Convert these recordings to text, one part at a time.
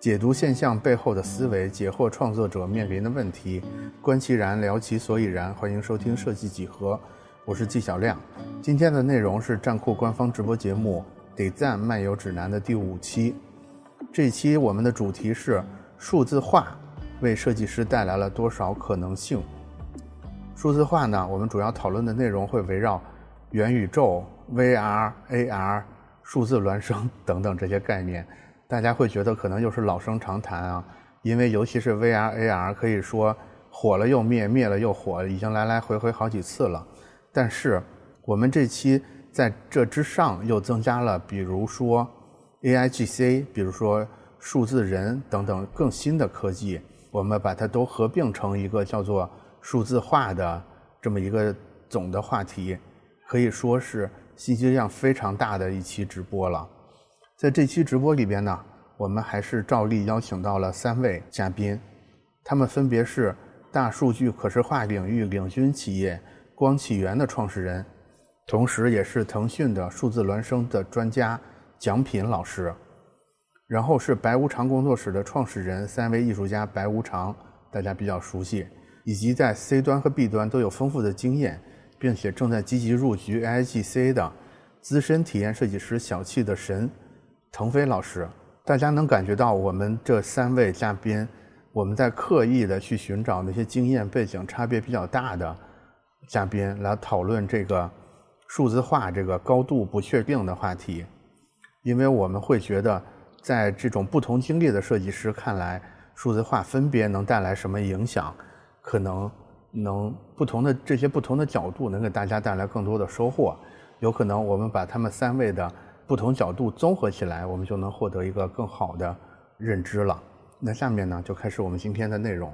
解读现象背后的思维，解惑创作者面临的问题，观其然，聊其所以然。欢迎收听设计几何，我是纪晓亮。今天的内容是站酷官方直播节目《得赞漫游指南》的第五期。这期我们的主题是数字化为设计师带来了多少可能性。数字化呢，我们主要讨论的内容会围绕元宇宙、VR、AR、数字孪生 等等这些概念。大家会觉得可能又是老生常谈啊，因为尤其是 VR、AR，可以说火了又灭，灭了又火，已经来来回回好几次了。但是我们这期在这之上又增加了，比如说 AIGC，比如说数字人等等更新的科技，我们把它都合并成一个叫做。数字化的这么一个总的话题，可以说是信息量非常大的一期直播了。在这期直播里边呢，我们还是照例邀请到了三位嘉宾，他们分别是大数据可视化领域领军企业光启源的创始人，同时也是腾讯的数字孪生的专家蒋品老师，然后是白无常工作室的创始人、三位艺术家白无常，大家比较熟悉。以及在 C 端和 B 端都有丰富的经验，并且正在积极入局 AIGC 的资深体验设计师小气的神腾飞老师，大家能感觉到我们这三位嘉宾，我们在刻意的去寻找那些经验背景差别比较大的嘉宾来讨论这个数字化这个高度不确定的话题，因为我们会觉得，在这种不同经历的设计师看来，数字化分别能带来什么影响。可能能不同的这些不同的角度能给大家带来更多的收获，有可能我们把他们三位的不同角度综合起来，我们就能获得一个更好的认知了。那下面呢，就开始我们今天的内容。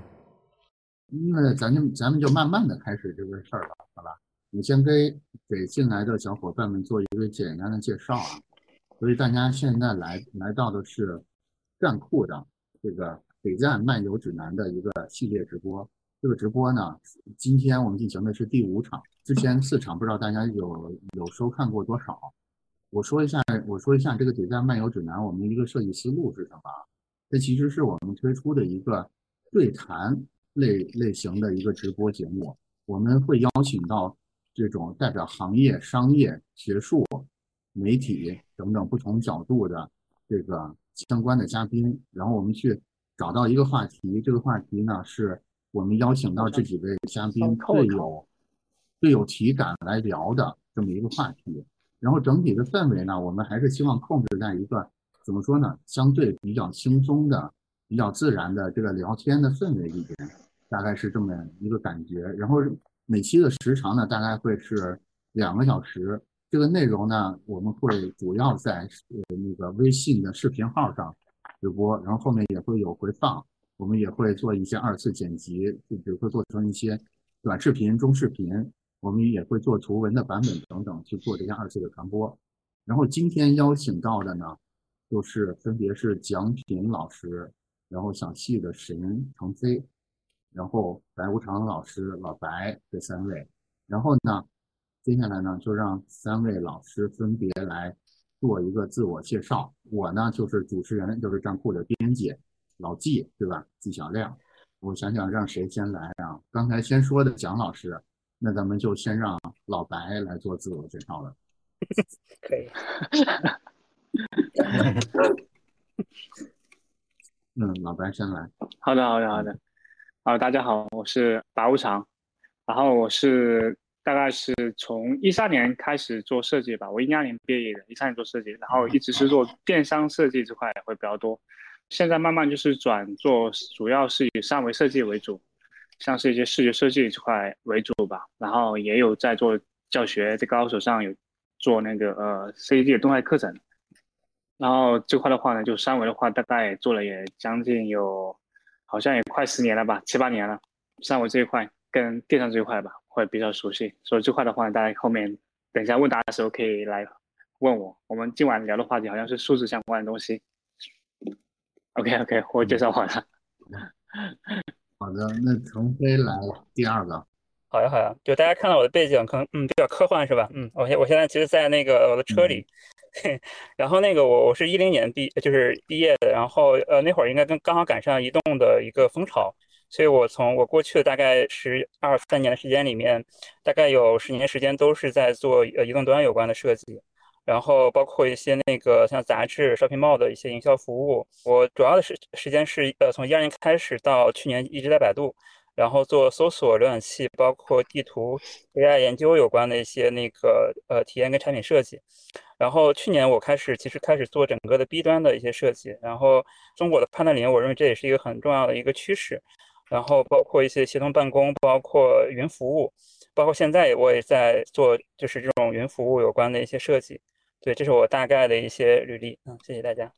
那咱就咱们就慢慢的开始这个事儿吧，好吧？我先给给进来的小伙伴们做一个简单的介绍啊。所以大家现在来来到的是站酷的这个北站漫游指南的一个系列直播。这个直播呢，今天我们进行的是第五场，之前四场不知道大家有有收看过多少？我说一下，我说一下这个迭代漫游指南，我们的一个设计思路是什么？这其实是我们推出的一个对谈类类型的一个直播节目，我们会邀请到这种代表行业、商业、学术、媒体等等不同角度的这个相关的嘉宾，然后我们去找到一个话题，这个话题呢是。我们邀请到这几位嘉宾最有最有体感来聊的这么一个话题，然后整体的氛围呢，我们还是希望控制在一个怎么说呢，相对比较轻松的、比较自然的这个聊天的氛围里边，大概是这么一个感觉。然后每期的时长呢，大概会是两个小时。这个内容呢，我们会主要在那个微信的视频号上直播，然后后面也会有回放。我们也会做一些二次剪辑，就比如说做成一些短视频、中视频，我们也会做图文的版本等等去做这些二次的传播。然后今天邀请到的呢，就是分别是蒋品老师，然后小细的神腾飞，然后白无常老师老白这三位。然后呢，接下来呢就让三位老师分别来做一个自我介绍。我呢就是主持人，就是站酷的编辑。老纪对吧？纪晓亮，我想想让谁先来啊？刚才先说的蒋老师，那咱们就先让老白来做自我介绍了。可以。嗯，老白先来。好的，好的，好的。啊，大家好，我是白无常，然后我是大概是从一三年开始做设计吧，我一二年毕业的，一三年做设计，然后一直是做电商设计这块会比较多。现在慢慢就是转做，主要是以三维设计为主，像是一些视觉设计这块为主吧。然后也有在做教学，在高手上有做那个呃 CAD 的动态课程。然后这块的话呢，就三维的话，大概做了也将近有，好像也快十年了吧，七八年了。三维这一块跟电商这一块吧，会比较熟悉。所以这块的话，大家后面等一下问答的时候可以来问我。我们今晚聊的话题好像是数字相关的东西。OK OK，我介绍完了。好的，那腾飞来第二个。好呀好呀，就大家看到我的背景，可能嗯比较科幻是吧？嗯，我现我现在其实，在那个我的车里，然后那个我我是一零年毕就是毕业的，然后呃那会儿应该跟刚好赶上移动的一个风潮，所以我从我过去的大概十二三年的时间里面，大概有十年时间都是在做呃移动端有关的设计。然后包括一些那个像杂志、shopping mall 的一些营销服务，我主要的时时间是呃从一二年开始到去年一直在百度，然后做搜索、浏览器，包括地图、AI 研究有关的一些那个呃体验跟产品设计。然后去年我开始其实开始做整个的 B 端的一些设计。然后中国的判断领域，我认为这也是一个很重要的一个趋势。然后包括一些协同办公，包括云服务，包括现在我也在做就是这种云服务有关的一些设计。对，这是我大概的一些履历，嗯，谢谢大家。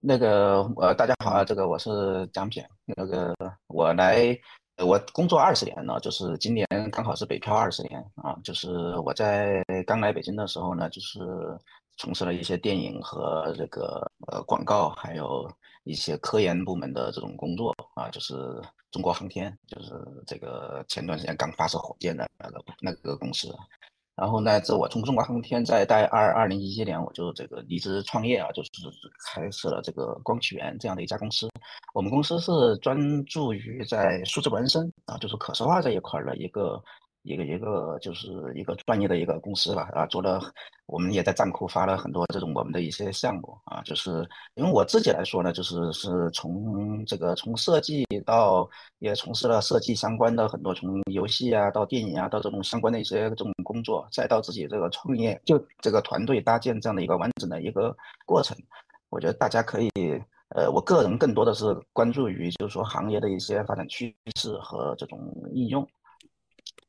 那个呃，大家好啊，这个我是蒋品，那个我来，我工作二十年了，就是今年刚好是北漂二十年啊，就是我在刚来北京的时候呢，就是从事了一些电影和这个呃广告，还有一些科研部门的这种工作啊，就是中国航天，就是这个前段时间刚发射火箭的那个那个公司。然后呢，这我从中国航天在在二二零一一年我就这个离职创业啊，就是开设了这个光启源这样的一家公司。我们公司是专注于在数字孪生啊，就是可视化这一块的一个。一个一个就是一个专业的一个公司吧，啊，做了，我们也在站库发了很多这种我们的一些项目啊，就是因为我自己来说呢，就是是从这个从设计到也从事了设计相关的很多，从游戏啊到电影啊到这种相关的一些这种工作，再到自己这个创业，就这个团队搭建这样的一个完整的一个过程，我觉得大家可以，呃，我个人更多的是关注于就是说行业的一些发展趋势和这种应用。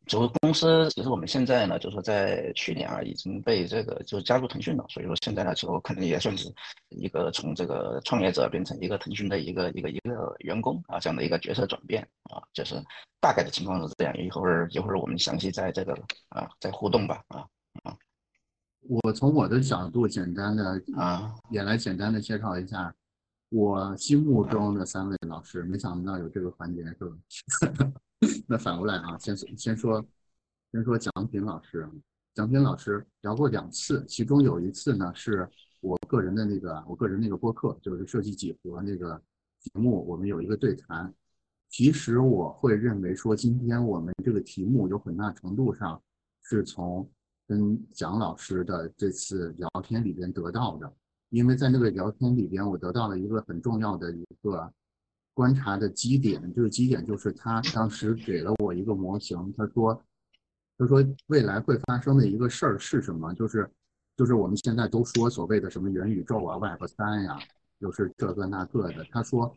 就公司，其实我们现在呢，就是说在去年啊，已经被这个就加入腾讯了，所以说现在呢，就可能也算是一个从这个创业者变成一个腾讯的一个一个一个员工啊，这样的一个角色转变啊，就是大概的情况是这样。一会儿一会儿我们详细在这个啊再互动吧啊啊。我从我的角度简单的啊也来简单的介绍一下我心目中的三位老师，没想到有这个环节是吧？那反过来啊，先先说，先说蒋平老师。蒋平老师聊过两次，其中有一次呢，是我个人的那个我个人那个播客，就是设计几何那个题目，我们有一个对谈。其实我会认为说，今天我们这个题目有很大程度上是从跟蒋老师的这次聊天里边得到的，因为在那个聊天里边，我得到了一个很重要的一个。观察的基点，这个基点就是他当时给了我一个模型，他说，他说未来会发生的一个事儿是什么？就是，就是我们现在都说所谓的什么元宇宙啊、Web 三呀，又是这个那个的。他说，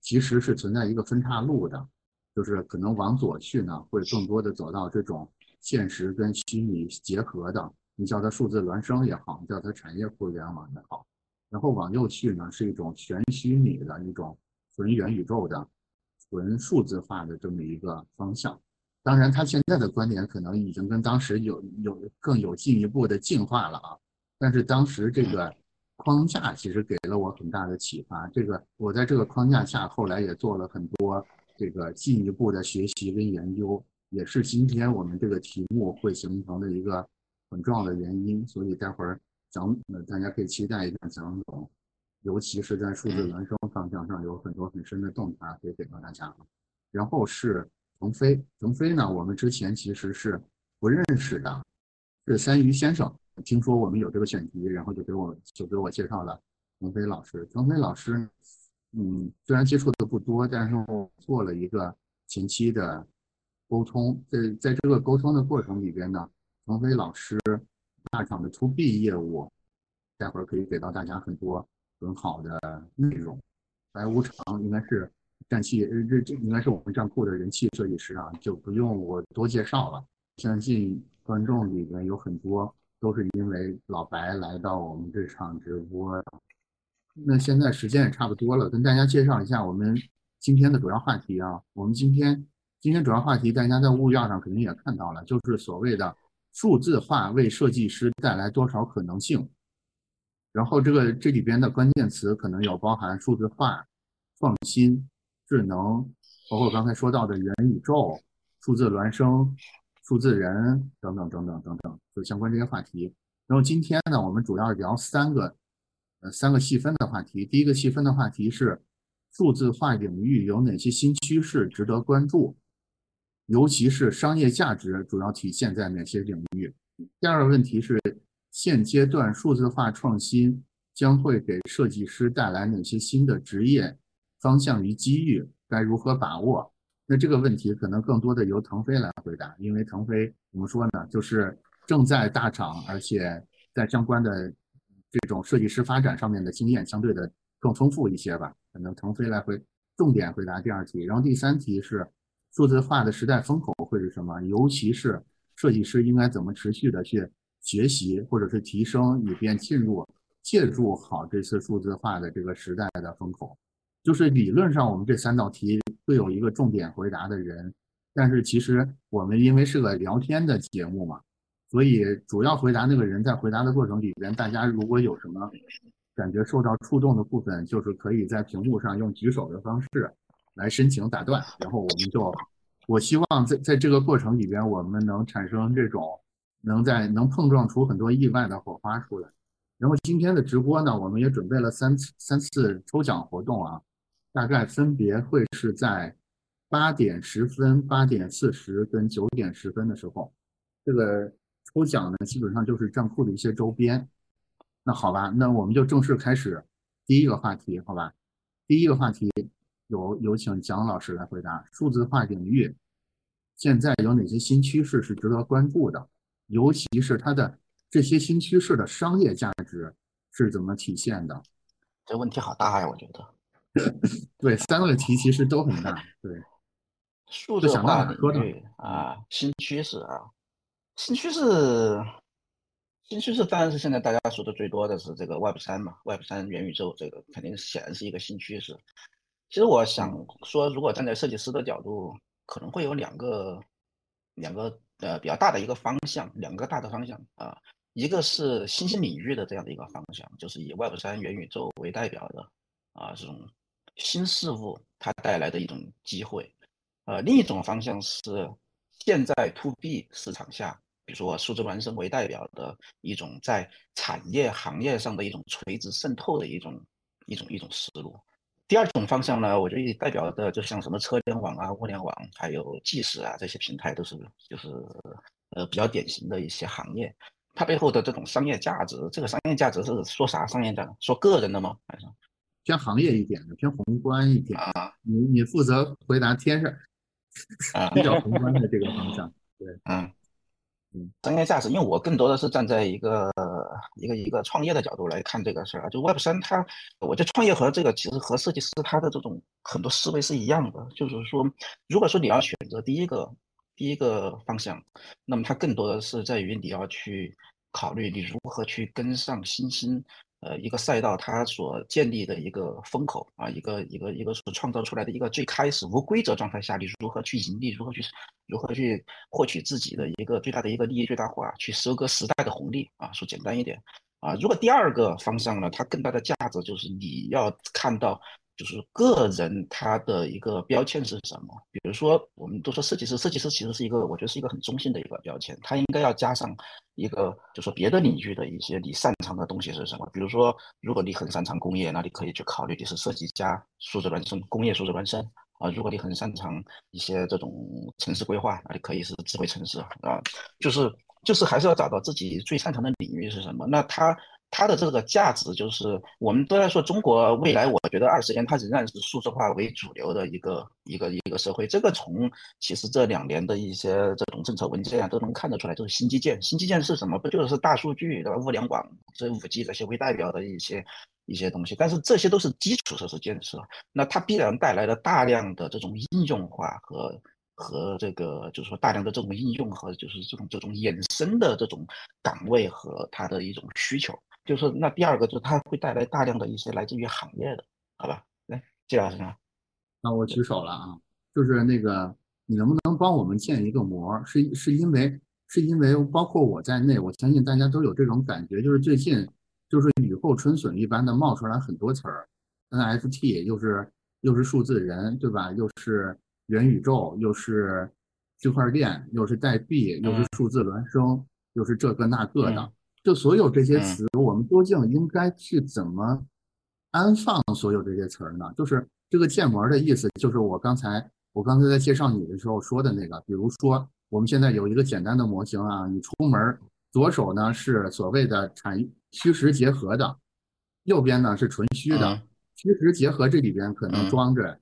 其实是存在一个分岔路的，就是可能往左去呢，会更多的走到这种现实跟虚拟结合的，你叫它数字孪生也好，叫它产业互联网也好，然后往右去呢，是一种全虚拟的一种。纯元宇宙的、纯数字化的这么一个方向，当然，他现在的观点可能已经跟当时有有更有进一步的进化了啊。但是当时这个框架其实给了我很大的启发。这个我在这个框架下，后来也做了很多这个进一步的学习跟研究，也是今天我们这个题目会形成的一个很重要的原因。所以待会儿蒋，大家可以期待一下蒋总。尤其是在数字孪生方向上有很多很深的洞察可以给到大家。然后是腾飞，腾飞呢，我们之前其实是不认识的，是三鱼先生听说我们有这个选题，然后就给我就给我介绍了腾飞老师。腾飞老师，嗯，虽然接触的不多，但是我做了一个前期的沟通，在在这个沟通的过程里边呢，腾飞老师大厂的 To B 业务，待会儿可以给到大家很多。很好的内容，白无常应该是战气，这这应该是我们站库的人气设计师啊，就不用我多介绍了。相信观众里面有很多都是因为老白来到我们这场直播。那现在时间也差不多了，跟大家介绍一下我们今天的主要话题啊。我们今天今天主要话题，大家在物料上肯定也看到了，就是所谓的数字化为设计师带来多少可能性。然后这个这里边的关键词可能有包含数字化、创新、智能，包括刚才说到的元宇宙、数字孪生、数字人等等等等等等，就相关这些话题。然后今天呢，我们主要聊三个，呃，三个细分的话题。第一个细分的话题是数字化领域有哪些新趋势值得关注，尤其是商业价值主要体现在哪些领域。第二个问题是现阶段数字化创新将会给设计师带来哪些新的职业方向与机遇，该如何把握？那这个问题可能更多的由腾飞来回答，因为腾飞怎么说呢，就是。正在大厂，而且在相关的这种设计师发展上面的经验相对的更丰富一些吧。可能腾飞来回重点回答第二题，然后第三题是数字化的时代风口会是什么？尤其是设计师应该怎么持续的去学习或者是提升，以便进入借助好这次数字化的这个时代的风口。就是理论上我们这三道题会有一个重点回答的人，但是其实我们因为是个聊天的节目嘛。所以，主要回答那个人在回答的过程里边，大家如果有什么感觉受到触动的部分，就是可以在屏幕上用举手的方式来申请打断，然后我们就，我希望在在这个过程里边，我们能产生这种能在能碰撞出很多意外的火花出来。然后今天的直播呢，我们也准备了三次三次抽奖活动啊，大概分别会是在八点十分、八点四十跟九点十分的时候，这个。抽奖呢，基本上就是账户的一些周边。那好吧，那我们就正式开始第一个话题，好吧？第一个话题有有请蒋老师来回答：数字化领域现在有哪些新趋势是值得关注的？尤其是它的这些新趋势的商业价值是怎么体现的？这问题好大呀，我觉得。对，三个题其实都很大。对，数字化领域啊，新趋势啊。新趋势，新趋势当然是现在大家说的最多的是这个 Web 三嘛，Web 三元宇宙这个肯定显然是一个新趋势。其实我想说，如果站在设计师的角度，可能会有两个两个呃比较大的一个方向，两个大的方向啊，一个是新兴领域的这样的一个方向，就是以 Web 三元宇宙为代表的啊这种新事物它带来的一种机会，呃，另一种方向是现在 To B 市场下。比如说数字孪生为代表的一种在产业行业上的一种垂直渗透的一种一种一种思路。第二种方向呢，我觉得代表的就像什么车联网啊、物联网，还有即时啊这些平台，都是就是呃比较典型的一些行业。它背后的这种商业价值，这个商业价值是说啥商业价值？说个人的吗？还是偏行业一点的，偏宏观一点啊？你你负责回答天上啊比较宏观的这个方向，对，嗯。商业价值，因为我更多的是站在一个一个一个创业的角度来看这个事儿啊。就 Web 三，它，我觉得创业和这个其实和设计师他的这种很多思维是一样的，就是说，如果说你要选择第一个第一个方向，那么它更多的是在于你要去考虑你如何去跟上新兴。呃，一个赛道它所建立的一个风口啊，一个一个一个所创造出来的一个最开始无规则状态下，你如何去盈利，如何去如何去获取自己的一个最大的一个利益最大化，去收割时代的红利啊，说简单一点啊。如果第二个方向呢，它更大的价值就是你要看到。就是个人他的一个标签是什么？比如说，我们都说设计师，设计师其实是一个，我觉得是一个很中性的一个标签。他应该要加上一个，就说别的领域的一些你擅长的东西是什么？比如说，如果你很擅长工业，那你可以去考虑你是设计加、数字孪生、工业数字孪生啊。如果你很擅长一些这种城市规划，那你可以是智慧城市啊。就是就是还是要找到自己最擅长的领域是什么。那他。它的这个价值就是，我们都在说中国未来，我觉得二十年它仍然是数字化为主流的一个一个一个社会。这个从其实这两年的一些这种政策文件啊都能看得出来，就是新基建。新基建是什么？不就是大数据对吧？物联网这五 G 这些为代表的一些一些东西。但是这些都是基础设施建设，那它必然带来了大量的这种应用化和。和这个就是说大量的这种应用和就是这种这种衍生的这种岗位和它的一种需求，就是那第二个就是它会带来大量的一些来自于行业的，好吧？来，季老师呢？那我举手了啊，就是那个你能不能帮我们建一个模？是是因为是因为包括我在内，我相信大家都有这种感觉，就是最近就是雨后春笋一般的冒出来很多词儿，NFT 又是又是数字人，对吧？又是。元宇宙又是区块链，又是代币，又是数字孪生，又是这个那个的，就所有这些词，究竟应该去怎么安放所有这些词儿呢？就是这个建模的意思，就是我刚才我刚才在介绍你的时候说的那个，比如说我们现在有一个简单的模型啊，你出门左手呢是所谓的产虚实结合的，右边呢是纯虚的。虚实结合这里边可能装着，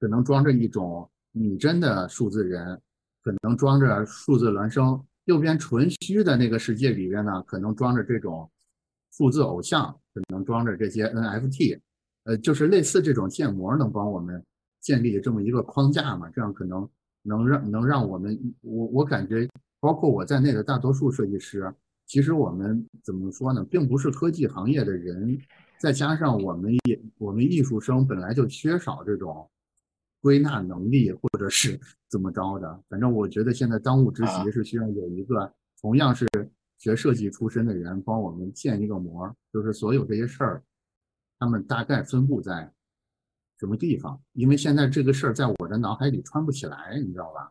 可能装着一种拟真的数字人，可能装着数字孪生。右边纯虚的那个世界里边呢，可能装着这种数字偶像，可能装着这些 NFT，呃，就是类似这种建模能帮我们建立这么一个框架嘛？这样可能能让能让我们，我我感觉，包括我在内的大多数设计师，其实我们怎么说呢，并不是科技行业的人。再加上我们也我们艺术生本来就缺少这种归纳能力，或者是 怎么着的。反正我觉得现在当务之急是需要有一个同样是学设计出身的人帮我们建一个模，就是所有这些事儿，他们大概分布在什么地方？因为现在这个事儿在我的脑海里穿不起来，你知道吧？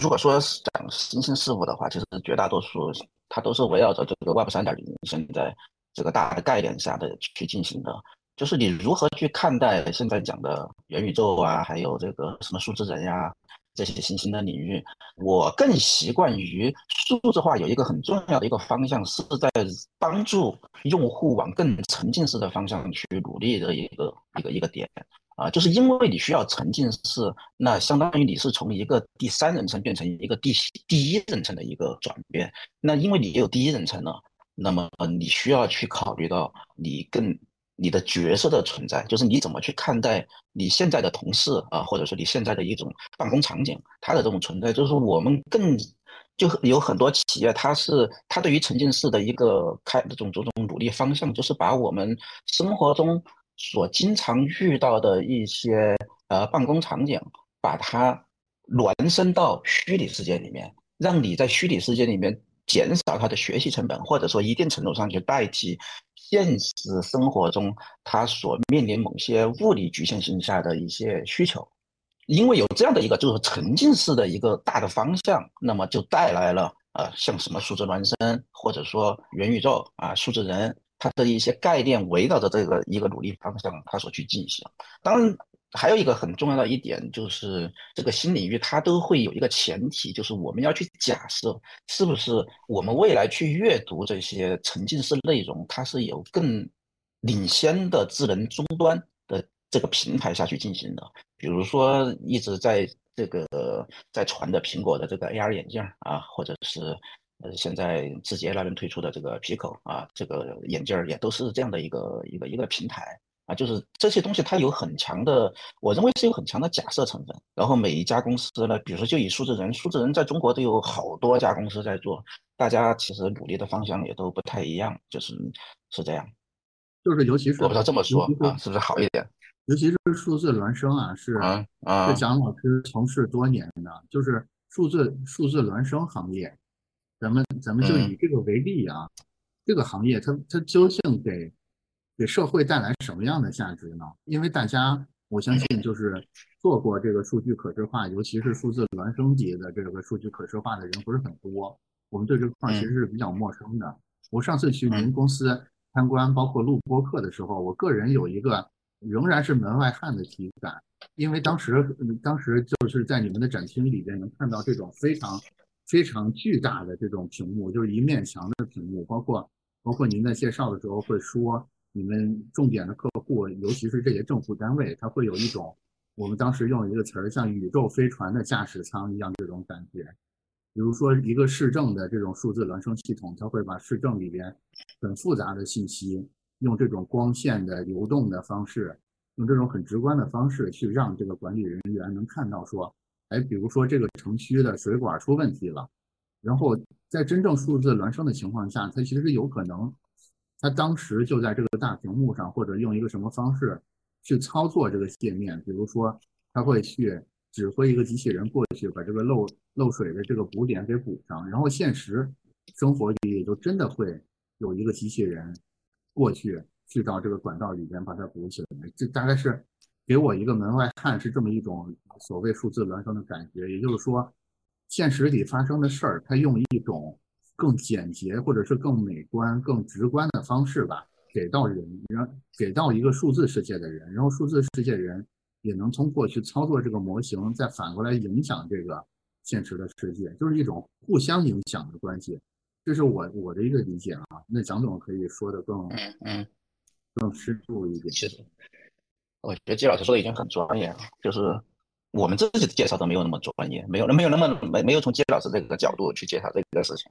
如果说讲新兴事物的话，其实绝大多数它都是围绕着这个 Web 三点零现在。这个大的概念下的去进行的，就是你如何去看待现在讲的元宇宙啊，还有这个什么数字人呀这些新兴的领域。我更习惯于数字化有一个很重要的一个方向，是在帮助用户往更沉浸式的方向去努力的一个一个一个点啊，就是因为你需要沉浸式，那相当于你是从一个第三人称变成一个第第一人称的一个转变。那因为你有第一人称了。那么你需要去考虑到你更你的角色的存在，就是你怎么去看待你现在的同事啊，或者说你现在的一种办公场景，它的这种存在，就是我们更就有很多企业，它是它对于沉浸式的一个开这种这种努力方向，就是把我们生活中所经常遇到的一些呃办公场景，把它孪生到虚拟世界里面，让你在虚拟世界里面。减少他的学习成本，或者说一定程度上去代替现实生活中他所面临某些物理局限性下的一些需求，因为有这样的一个就是沉浸式的一个大的方向，那么就带来了呃像什么数字孪生或者说元宇宙啊数字人，它的一些概念围绕着这个一个努力方向，它所去进行，当然。还有一个很重要的一点就是，这个新领域它都会有一个前提，就是我们要去假设，是不是我们未来去阅读这些沉浸式内容，它是有更领先的智能终端的这个平台下去进行的。比如说，一直在这个在传的苹果的这个 AR 眼镜啊，或者是呃现在字节那边推出的这个 Pico 啊，这个眼镜也都是这样的一个一个一个平台。啊，就是这些东西，它有很强的，我认为是有很强的假设成分。然后每一家公司呢，比如说就以数字人，数字人在中国都有好多家公司在做，大家其实努力的方向也都不太一样，就是是这样。就是尤其是我不知道这么说啊，是不是好一点？尤其是数字孪生啊，是啊，是蒋老师从事多年的，就是数字数字孪生行业，咱们咱们就以这个为例啊，这个行业它它究竟给。给社会带来什么样的价值呢？因为大家，我相信就是做过这个数据可视化，尤其是数字孪生级的这个数据可视化的人不是很多，我们对这块其实是比较陌生的。我上次去您公司参观，包括录播课的时候，我个人有一个仍然是门外汉的体感，因为当时当时就是在你们的展厅里边能看到这种非常非常巨大的这种屏幕，就是一面墙的屏幕，包括包括您在介绍的时候会说。你们重点的客户，尤其是这些政府单位，它会有一种，我们当时用一个词儿，像宇宙飞船的驾驶舱一样这种感觉。比如说一个市政的这种数字孪生系统，它会把市政里边很复杂的信息，用这种光线的流动的方式，用这种很直观的方式去让这个管理人员能看到说，哎，比如说这个城区的水管出问题了，然后在真正数字孪生的情况下，它其实是有可能。他当时就在这个大屏幕上，或者用一个什么方式去操作这个界面，比如说他会去指挥一个机器人过去把这个漏漏水的这个补点给补上，然后现实生活里也就真的会有一个机器人过去去到这个管道里边把它补起来。这大概是给我一个门外汉是这么一种所谓数字孪生的感觉，也就是说，现实里发生的事儿，他用一种更简洁或者是更美观、更直观的方式吧，给到人，让给到一个数字世界的人，然后数字世界人也能通过去操作这个模型，再反过来影响这个现实的世界，就是一种互相影响的关系。这是我我的一个理解啊。那蒋总可以说的更嗯嗯，更深入一点。其实我觉得季老师说的已经很专业了，就是我们自己的介绍都没有那么专业，没有没有那么没没有从季老师这个角度去介绍这个事情。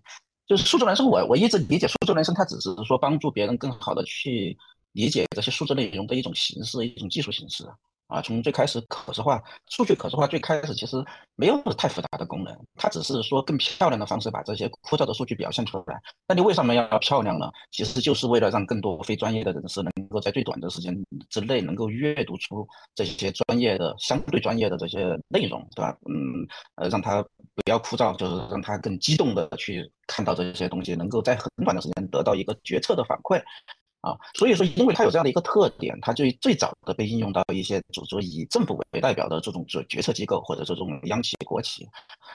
就是数字孪生，我我一直理解数字孪生，它只是说帮助别人更好的去理解这些数字内容的一种形式，一种技术形式。啊，从最开始可视化数据可视化，最开始其实没有太复杂的功能，它只是说更漂亮的方式把这些枯燥的数据表现出来。那你为什么要漂亮呢？其实就是为了让更多非专业的人士能够在最短的时间之内能够阅读出这些专业的、相对专业的这些内容，对吧？嗯，呃，让他不要枯燥，就是让他更激动的去看到这些东西，能够在很短的时间得到一个决策的反馈。啊，所以说，因为它有这样的一个特点，它就最早的被应用到一些组织以政府为代表的这种决决策机构或者这种央企国企。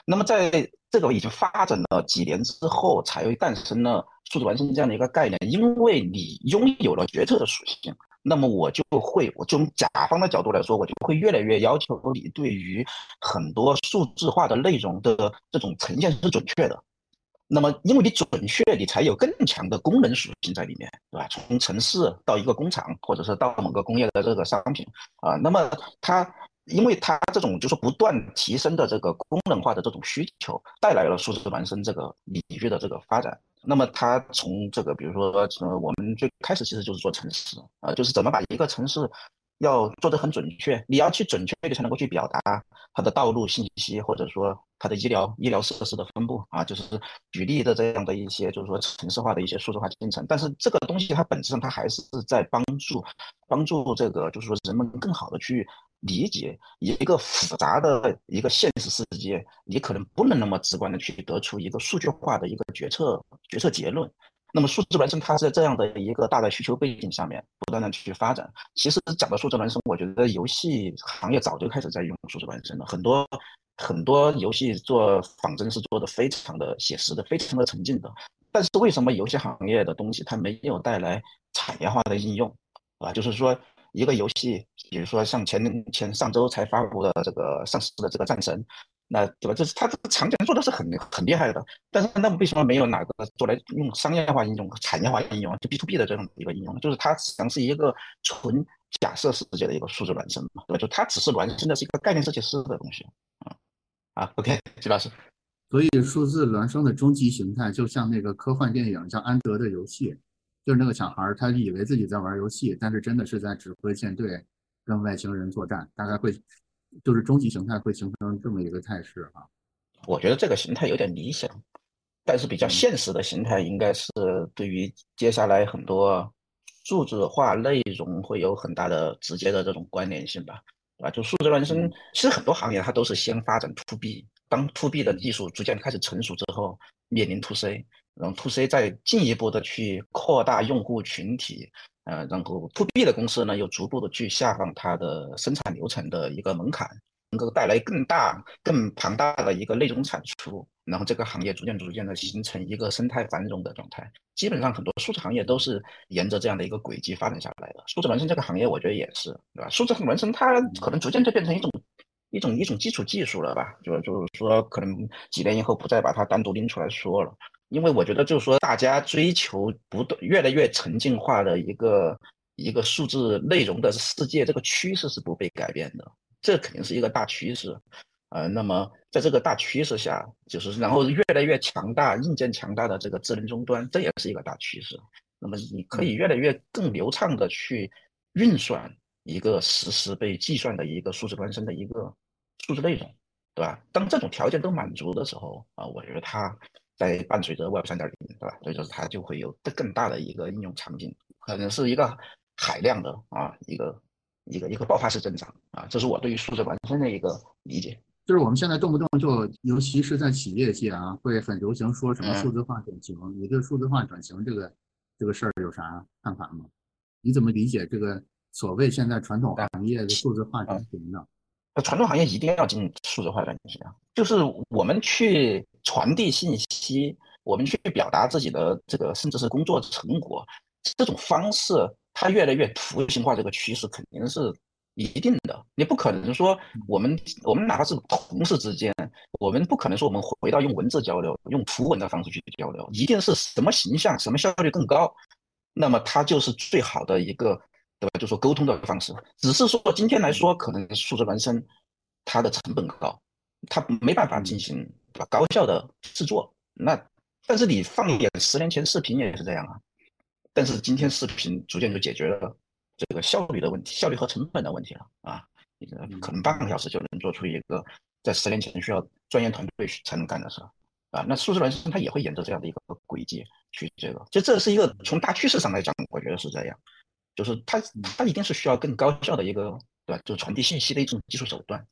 那么，在这个已经发展了几年之后，才会诞生了数字孪生这样的一个概念。因为你拥有了决策的属性，那么我就会，我从甲方的角度来说，我就会越来越要求你对于很多数字化的内容的这种呈现是准确的。那么，因为你准确，你才有更强的功能属性在里面，对吧？从城市到一个工厂，或者是到某个工业的这个商品啊，那么它，因为它这种就是不断提升的这个功能化的这种需求，带来了数字孪生这个领域的这个发展。那么它从这个，比如说，呃，我们最开始其实就是做城市啊，就是怎么把一个城市。要做得很准确，你要去准确的才能够去表达它的道路信息，或者说它的医疗医疗设施的分布啊，就是举例的这样的一些，就是说城市化的一些数字化进程。但是这个东西它本质上它还是在帮助帮助这个，就是说人们更好的去理解一个复杂的一个现实世界，你可能不能那么直观的去得出一个数据化的一个决策决策结论。那么数字孪生它在这样的一个大的需求背景下面不断的去发展。其实讲到数字孪生，我觉得游戏行业早就开始在用数字孪生了。很多很多游戏做仿真是做的非常的写实的，非常的沉浸的。但是为什么游戏行业的东西它没有带来产业化的应用？啊，就是说一个游戏，比如说像前前上周才发布的这个上市的这个战神。那对吧？就是它这个场景做的是很很厉害的，但是那么为什么没有哪个做来用商业化应用、产业化应用，就 B to B 的这种一个应用？就是它实际上是一个纯假设世界的一个数字孪生嘛，对吧？就它只是孪生的是一个概念设计师的东西啊啊。OK，徐老师，所以数字孪生的终极形态就像那个科幻电影，像安德的游戏，就是那个小孩他以为自己在玩游戏，但是真的是在指挥舰队跟外星人作战，大概会。就是终极形态会形成这么一个态势啊，我觉得这个形态有点理想，但是比较现实的形态应该是对于接下来很多数字化内容会有很大的直接的这种关联性吧，对吧？就数字孪生，其实很多行业它都是先发展 to B，当 to B 的技术逐渐开始成熟之后，面临 to C，然后 to C 再进一步的去扩大用户群体。呃，然后 to B 的公司呢，又逐步的去下放它的生产流程的一个门槛，能够带来更大、更庞大的一个内容产出，然后这个行业逐渐逐渐的形成一个生态繁荣的状态。基本上很多数字行业都是沿着这样的一个轨迹发展下来的。数字孪生这个行业，我觉得也是，对吧？数字孪生它可能逐渐就变成一种一种一种基础技术了吧？就就是说，可能几年以后不再把它单独拎出来说了。因为我觉得，就是说，大家追求不断越来越沉浸化的一个一个数字内容的世界，这个趋势是不被改变的，这肯定是一个大趋势。呃，那么在这个大趋势下，就是然后越来越强大、硬件强大的这个智能终端，这也是一个大趋势。那么你可以越来越更流畅的去运算一个实时被计算的一个数字孪生的一个数字内容，对吧？当这种条件都满足的时候，啊，我觉得它。在伴随着 Web 三点零，对吧？所以就是它就会有更大的一个应用场景，可能是一个海量的啊，一个一个一个爆发式增长啊，这是我对于数字孪生的一个理解。就是我们现在动不动就，尤其是在企业界啊，会很流行说什么数字化转型。你对数字化转型这个这个事儿有啥看法吗？你怎么理解这个所谓现在传统行业的数字化转型呢？传统行业一定要进数字化转型啊，就是我们去传递信息，我们去表达自己的这个，甚至是工作成果，这种方式它越来越图形化，这个趋势肯定是一定的。你不可能说我们我们哪怕是同事之间，我们不可能说我们回到用文字交流，用图文的方式去交流，一定是什么形象，什么效率更高，那么它就是最好的一个。对吧？就说沟通的方式，只是说今天来说，可能数字孪生它的成本高，它没办法进行高效的制作。那但是你放眼十年前视频也是这样啊。但是今天视频逐渐就解决了这个效率的问题，效率和成本的问题了啊。可能半个小时就能做出一个在十年前需要专业团队才能干的事啊。那数字孪生它也会沿着这样的一个轨迹去这个，就这是一个从大趋势上来讲，我觉得是这样。就是它，它一定是需要更高效的一个，对吧？就是传递信息的一种技术手段。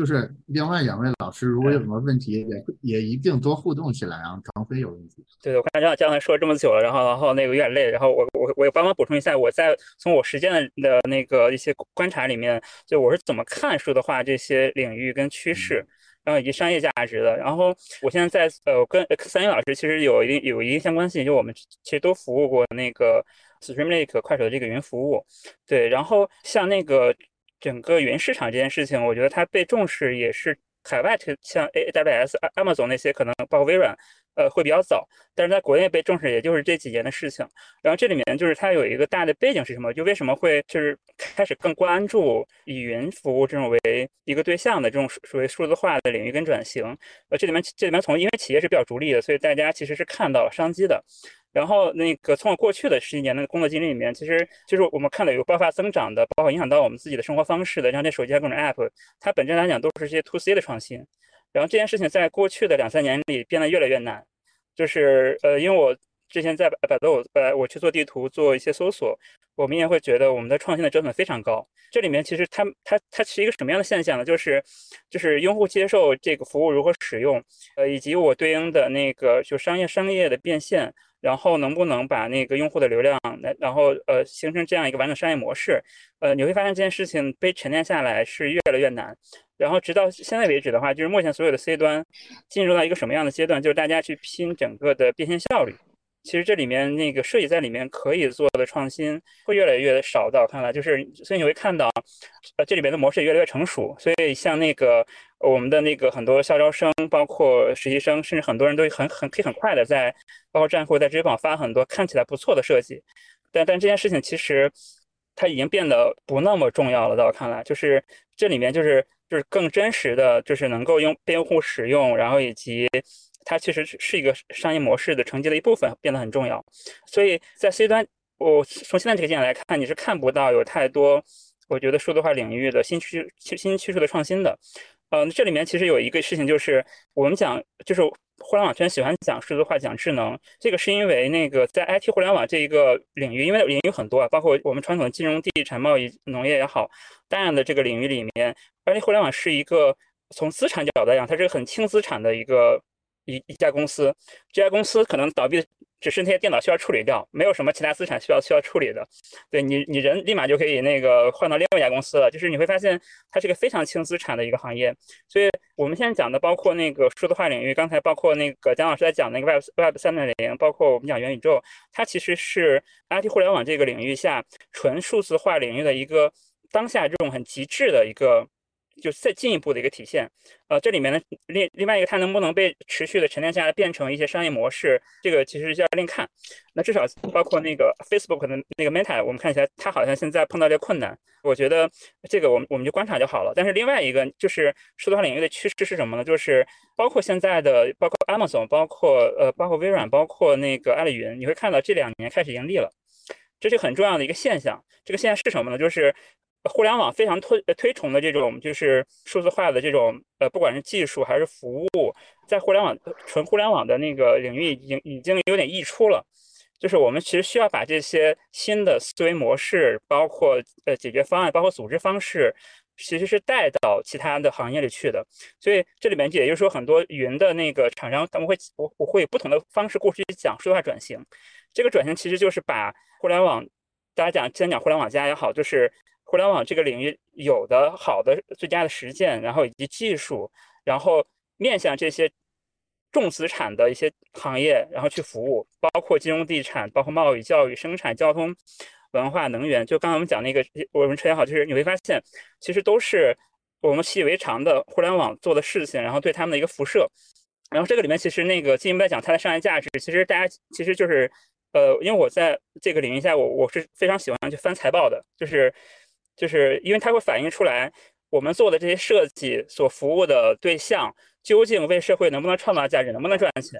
就是另外两位老师，如果有什么问题，也也一定多互动起来啊。张飞有问题？对，我看张江才说了这么久了，然后然后那个有点累，然后我我我也帮忙补充一下，我在从我实践的那个一些观察里面，就我是怎么看数字化这些领域跟趋势，然后以及商业价值的。然后我现在在呃跟三云老师其实有一定有一定相关性，就我们其实都服务过那个。Streamlake 快手的这个云服务，对，然后像那个整个云市场这件事情，我觉得它被重视也是海外，像 AWS、Amazon 那些可能包括微软，呃，会比较早，但是在国内被重视也就是这几年的事情。然后这里面就是它有一个大的背景是什么？就为什么会就是开始更关注以云服务这种为一个对象的这种属于数字化的领域跟转型？呃，这里面这里面从因为企业是比较逐利的，所以大家其实是看到商机的。然后那个从我过去的十几年的工作经历里面，其实就是我们看到有爆发增长的，包括影响到我们自己的生活方式的，像这手机各种 App，它本质来讲都是些 To C 的创新。然后这件事情在过去的两三年里变得越来越难，就是呃，因为我之前在百度，呃，我去做地图做一些搜索，我们也会觉得我们的创新的成本非常高。这里面其实它它它是一个什么样的现象呢？就是就是用户接受这个服务如何使用，呃，以及我对应的那个就商业商业的变现。然后能不能把那个用户的流量，然后呃形成这样一个完整商业模式？呃，你会发现这件事情被沉淀下来是越来越难。然后直到现在为止的话，就是目前所有的 C 端进入到一个什么样的阶段？就是大家去拼整个的变现效率。其实这里面那个设计在里面可以做的创新会越来越少，在我看来，就是所以你会看到，呃，这里面的模式也越来越成熟。所以像那个我们的那个很多校招生，包括实习生，甚至很多人都很很可以很快的在包括站酷在直接榜发很多看起来不错的设计。但但这件事情其实它已经变得不那么重要了，在我看来，就是这里面就是就是更真实的就是能够用用户使用，然后以及。它其实是一个商业模式的承接的一部分，变得很重要。所以在 C 端，我从现在这个点来看，你是看不到有太多，我觉得数字化领域的新趋新趋势的创新的。嗯，这里面其实有一个事情，就是我们讲，就是互联网圈喜欢讲数字化、讲智能，这个是因为那个在 IT 互联网这一个领域，因为领域很多啊，包括我们传统的金融、地产、贸易、农业也好，大量的这个领域里面，IT 互联网是一个从资产角度来讲，它是个很轻资产的一个。一一家公司，这家公司可能倒闭，只是那些电脑需要处理掉，没有什么其他资产需要需要处理的。对你，你人立马就可以那个换到另外一家公司了。就是你会发现，它是个非常轻资产的一个行业。所以我们现在讲的，包括那个数字化领域，刚才包括那个蒋老师在讲那个 Web Web 三点零，包括我们讲元宇宙，它其实是 IT 互联网这个领域下纯数字化领域的一个当下这种很极致的一个。就再进一步的一个体现，呃，这里面呢，另另外一个它能不能被持续的沉淀下来，变成一些商业模式，这个其实要另看。那至少包括那个 Facebook 的那个 Meta，我们看起来它好像现在碰到这困难，我觉得这个我们我们就观察就好了。但是另外一个就是数字化领域的趋势是什么呢？就是包括现在的，包括 Amazon，包括呃，包括微软，包括那个阿里云，你会看到这两年开始盈利了，这是很重要的一个现象。这个现象是什么呢？就是互联网非常推推崇的这种就是数字化的这种呃，不管是技术还是服务，在互联网纯互联网的那个领域已经已经有点溢出了。就是我们其实需要把这些新的思维模式，包括呃解决方案，包括组织方式，其实是带到其他的行业里去的。所以这里面也就是说，很多云的那个厂商他们会我我会以不同的方式过去讲数字化转型。这个转型其实就是把互联网，大家讲，先讲互联网加也好，就是。互联网这个领域有的好的最佳的实践，然后以及技术，然后面向这些重资产的一些行业，然后去服务，包括金融、地产，包括贸易、教育、生产、交通、文化、能源。就刚才我们讲那个，我们车也好，就是你会发现，其实都是我们习以为常的互联网做的事情，然后对他们的一个辐射。然后这个里面其实那个进一步来讲它的商业价值，其实大家其实就是，呃，因为我在这个领域下，我我是非常喜欢去翻财报的，就是就是因为它会反映出来我们做的这些设计所服务的对象究竟为社会能不能创造价值，能不能赚钱。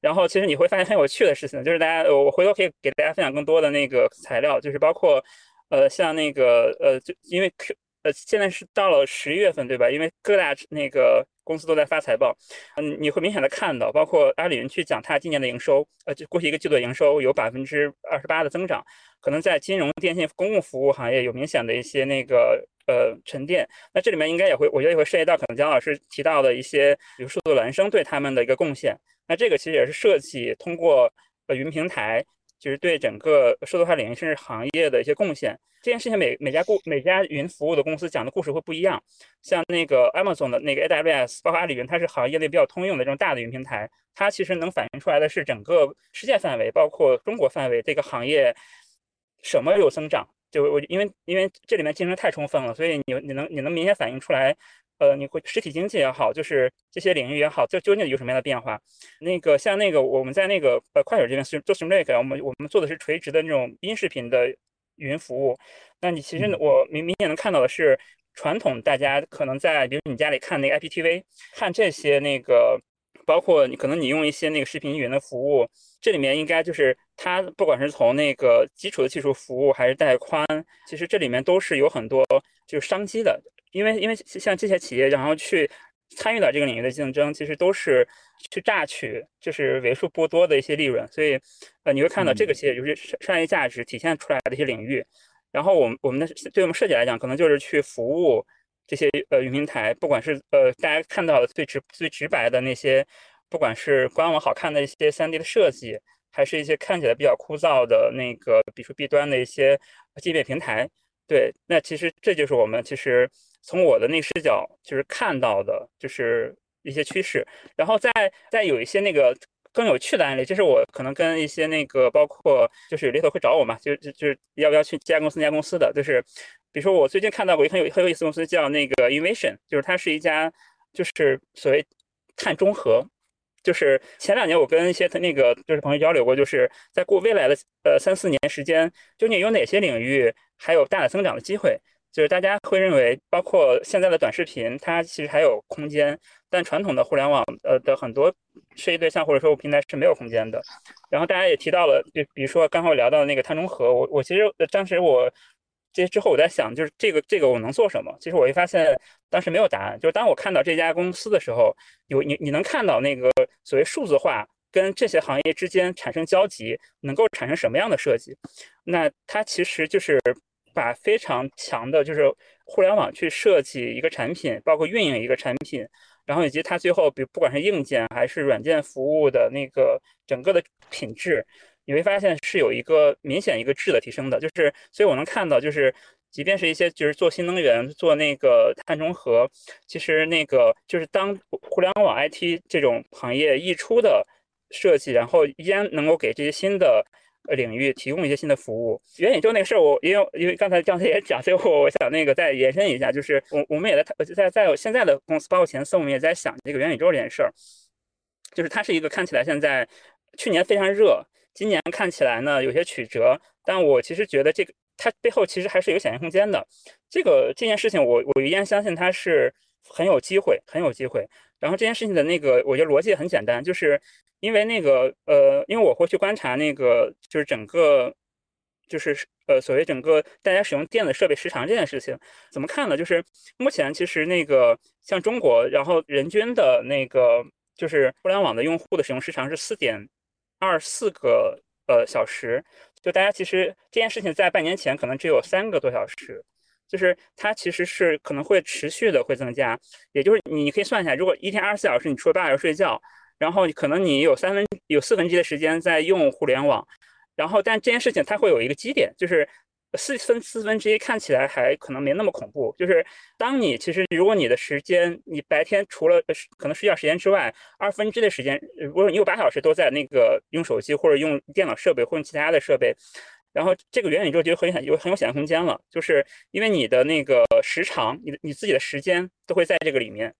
然后其实你会发现很有趣的事情，就是大家我回头可以给大家分享更多的那个材料，就是包括呃像那个呃就因为 Q 呃现在是到了十一月份对吧？因为各大那个。公司都在发财报，嗯，你会明显的看到，包括阿里云去讲它今年的营收，呃，就过去一个季度的营收有百分之二十八的增长，可能在金融、电信、公共服务行业有明显的一些那个呃沉淀。那这里面应该也会，我觉得也会涉及到可能姜老师提到的一些，比如数字孪生对他们的一个贡献。那这个其实也是设计通过呃云平台。就是对整个数字化领域甚至行业的一些贡献，这件事情每每家故每家云服务的公司讲的故事会不一样。像那个 Amazon 的那个 AWS，包括阿里云，它是行业内比较通用的这种大的云平台，它其实能反映出来的是整个世界范围，包括中国范围这个行业什么有增长。就我因为因为这里面竞争太充分了，所以你你能你能明显反映出来。呃，你会实体经济也好，就是这些领域也好，这究竟有什么样的变化？那个像那个我们在那个呃快手这边是做 Streamlake，我们我们做的是垂直的那种音视频的云服务。那你其实我明明显能看到的是，传统大家可能在比如你家里看那个 IPTV，看这些那个，包括你可能你用一些那个视频云的服务，这里面应该就是它不管是从那个基础的技术服务还是带宽，其实这里面都是有很多就是商机的。因为因为像这些企业，然后去参与到这个领域的竞争，其实都是去榨取就是为数不多的一些利润，所以呃你会看到这个企业就是商业价值体现出来的一些领域。然后我们我们的对我们设计来讲，可能就是去服务这些呃云平台，不管是呃大家看到的最直最直白的那些，不管是官网好看的一些三 D 的设计，还是一些看起来比较枯燥的那个，比如说 B 端的一些界面平台。对，那其实这就是我们其实。从我的那视角，就是看到的，就是一些趋势，然后再再有一些那个更有趣的案例，就是我可能跟一些那个包括就是猎头会找我嘛，就就就是要不要去这家公司那家公司的，就是比如说我最近看到过一个很有很有意思公司叫那个 Invasion，就是它是一家就是所谓碳中和，就是前两年我跟一些那个就是朋友交流过，就是在过未来的呃三四年时间，究竟有哪些领域还有大的增长的机会？就是大家会认为，包括现在的短视频，它其实还有空间，但传统的互联网呃的很多设计对象或者说平台是没有空间的。然后大家也提到了，就比如说刚才我聊到那个碳中和，我我其实当时我这之后我在想，就是这个这个我能做什么？其实我会发现当时没有答案。就是当我看到这家公司的时候，有你你能看到那个所谓数字化跟这些行业之间产生交集，能够产生什么样的设计？那它其实就是。把非常强的，就是互联网去设计一个产品，包括运营一个产品，然后以及它最后，比不管是硬件还是软件服务的那个整个的品质，你会发现是有一个明显一个质的提升的。就是，所以我能看到，就是即便是一些就是做新能源、做那个碳中和，其实那个就是当互联网 IT 这种行业溢出的设计，然后依然能够给这些新的。领域提供一些新的服务，元宇宙那个事儿，我因为因为刚才刚才也讲，所以我我想那个再延伸一下，就是我我们也在在在现在的公司，包括前司，我们也在想这个元宇宙这件事儿，就是它是一个看起来现在去年非常热，今年看起来呢有些曲折，但我其实觉得这个它背后其实还是有想象空间的。这个这件事情，我我依然相信它是很有机会，很有机会。然后这件事情的那个，我觉得逻辑很简单，就是。因为那个呃，因为我会去观察那个，就是整个，就是呃，所谓整个大家使用电子设备时长这件事情，怎么看呢？就是目前其实那个像中国，然后人均的那个就是互联网的用户的使用时长是四点二四个呃小时，就大家其实这件事情在半年前可能只有三个多小时，就是它其实是可能会持续的会增加，也就是你可以算一下，如果一天二十四小时，你除了八小时睡觉。然后可能你有三分有四分之一的时间在用互联网，然后但这件事情它会有一个基点，就是四分四分之一看起来还可能没那么恐怖。就是当你其实如果你的时间，你白天除了可能睡觉时间之外，二分之的时间，如果你有八小时都在那个用手机或者用电脑设备或者其他的设备，然后这个元宇宙就很有很有想象空间了，就是因为你的那个时长，你的你自己的时间都会在这个里面。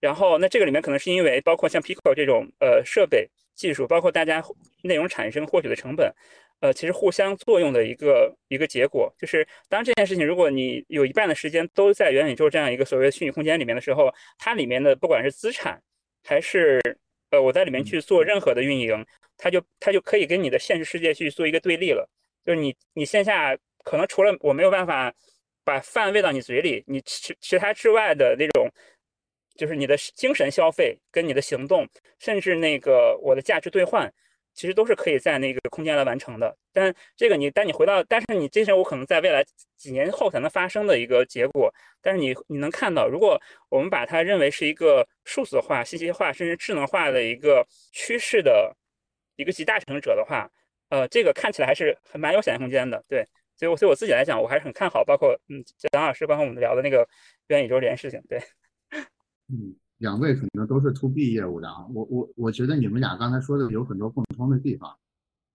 然后那这个里面可能是因为包括像 Pico 这种呃设备。技术包括大家内容产生获取的成本，呃，其实互相作用的一个一个结果，就是当这件事情如果你有一半的时间都在元宇宙这样一个所谓的虚拟空间里面的时候，它里面的不管是资产还是呃我在里面去做任何的运营，它就它就可以跟你的现实世界去做一个对立了。就是你你线下可能除了我没有办法把饭喂到你嘴里，你其其他之外的那种。就是你的精神消费跟你的行动，甚至那个我的价值兑换，其实都是可以在那个空间来完成的。但这个你，但你回到，但是你这些我可能在未来几年后才能发生的一个结果。但是你你能看到，如果我们把它认为是一个数字化、信息化甚至智能化的一个趋势的一个集大成者的话，呃，这个看起来还是很蛮有想象空间的。对，所以我所以我自己来讲，我还是很看好，包括嗯，蒋老师包括我们聊的那个元宇宙这件事情。对。嗯，两位可能都是 to B 业务的啊，我我我觉得你们俩刚才说的有很多共通的地方。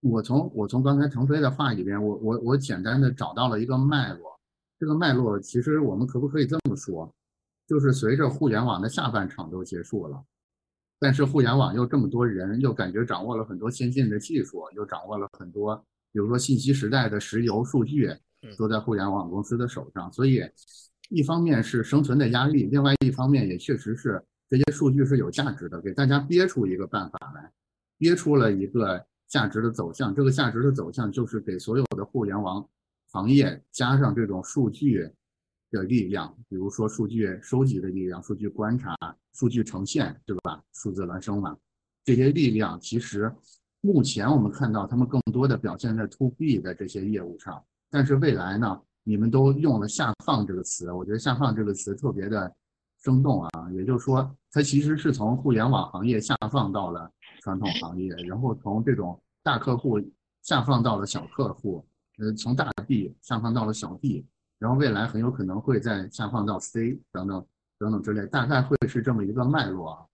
我从我从刚才腾飞的话里边，我我我简单的找到了一个脉络。这个脉络其实我们可不可以这么说，就是随着互联网的下半场都结束了，但是互联网又这么多人，又感觉掌握了很多先进的技术，又掌握了很多，比如说信息时代的石油数据，都在互联网公司的手上，所以。一方面是生存的压力，另外一方面也确实是这些数据是有价值的，给大家憋出一个办法来，憋出了一个价值的走向。这个价值的走向就是给所有的互联网行业加上这种数据的力量，比如说数据收集的力量、数据观察、数据呈现，对吧？数字孪生嘛，这些力量其实目前我们看到他们更多的表现在 to B 的这些业务上，但是未来呢？你们都用了“下放”这个词，我觉得“下放”这个词特别的生动啊。也就是说，它其实是从互联网行业下放到了传统行业，然后从这种大客户下放到了小客户，呃，从大 B 下放到了小 B，然后未来很有可能会再下放到 C 等等等等之类，大概会是这么一个脉络啊。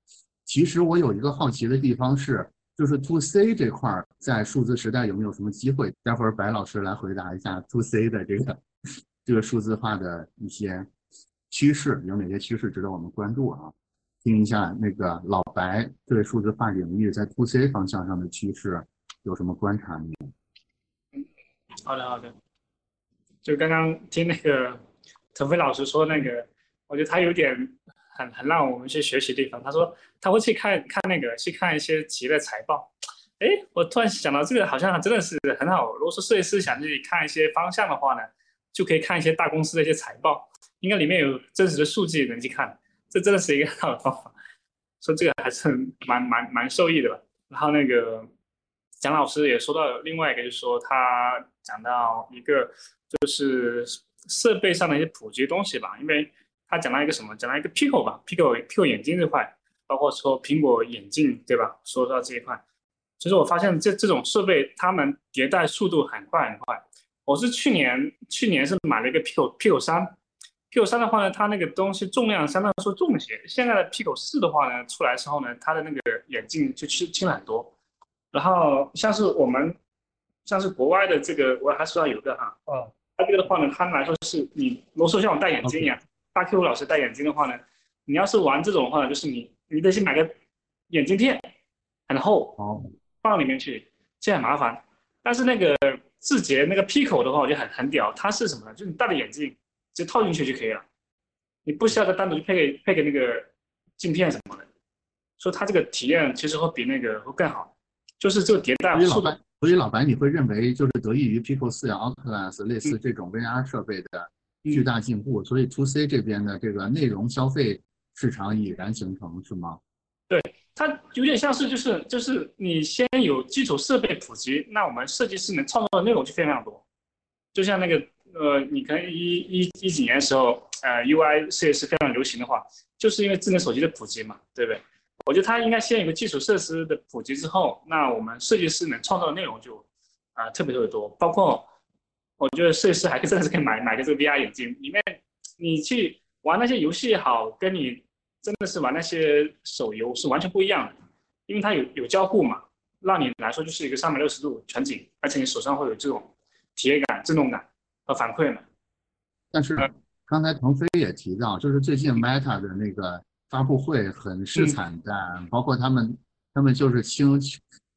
其实我有一个好奇的地方是，就是 To C 这块在数字时代有没有什么机会？待会儿白老师来回答一下 To C 的这个。这个数字化的一些趋势有哪些趋势值得我们关注啊？听一下那个老白对数字化领域在 to C 方向上的趋势有什么观察没有？嗯，好的好的。就刚刚听那个腾飞老师说那个，我觉得他有点很很让我们去学习的地方。他说他会去看看那个去看一些企业的财报。哎，我突然想到这个好像真的是很好。如果说设计师想去看一些方向的话呢？就可以看一些大公司的一些财报，应该里面有真实的数据能去看，这真的是一个很好的方法。说这个还是蛮蛮蛮受益的吧。然后那个蒋老师也说到另外一个，就是说他讲到一个就是设备上的一些普及东西吧，因为他讲到一个什么，讲到一个 Pico 吧，Pico Pico 眼镜这块，包括说苹果眼镜对吧？说到这一块，其实我发现这这种设备他们迭代速度很快很快。我是去年去年是买了一个 Pico Pico 三，Pico 三的话呢，它那个东西重量相对来说重一些。现在的 Pico 四的话呢，出来之后呢，它的那个眼镜就轻轻了很多。然后像是我们像是国外的这个，我还说到有个哈，哦，它这个的话呢，他们来说是你，如果说像我戴眼镜一样，大 Q 老师戴眼镜的话呢，你要是玩这种的话，就是你你得去买个眼镜片，很厚，哦，放里面去，这很麻烦。但是那个。字节那个 Pico 的话，我觉得很很屌。它是什么呢？就是你戴着眼镜，就套进去就可以了，你不需要再单独去配个配个那个镜片什么的。所以它这个体验其实会比那个会更好。就是这个迭代速度。所以老白，你会认为就是得益于 Pico 四呀、Oculus 类似这种 VR 设备的巨大进步，所以 To C 这边的这个内容消费市场已然形成，是吗？对。它有点像是，就是就是你先有基础设备普及，那我们设计师能创造的内容就非常多。就像那个呃，你可能一一一几年的时候，呃，UI 设计师非常流行的话，就是因为智能手机的普及嘛，对不对？我觉得它应该先有个基础设施的普及之后，那我们设计师能创造的内容就啊特别特别多。包括我觉得设计师还真的是可以买买个这个 VR 眼镜，里面你去玩那些游戏也好，跟你真的是玩那些手游是完全不一样的，因为它有有交互嘛，让你来说就是一个三百六十度全景，而且你手上会有这种体验感、震动感和反馈嘛。但是刚才腾飞也提到，就是最近 Meta 的那个发布会很是惨淡，包括他们他们就是倾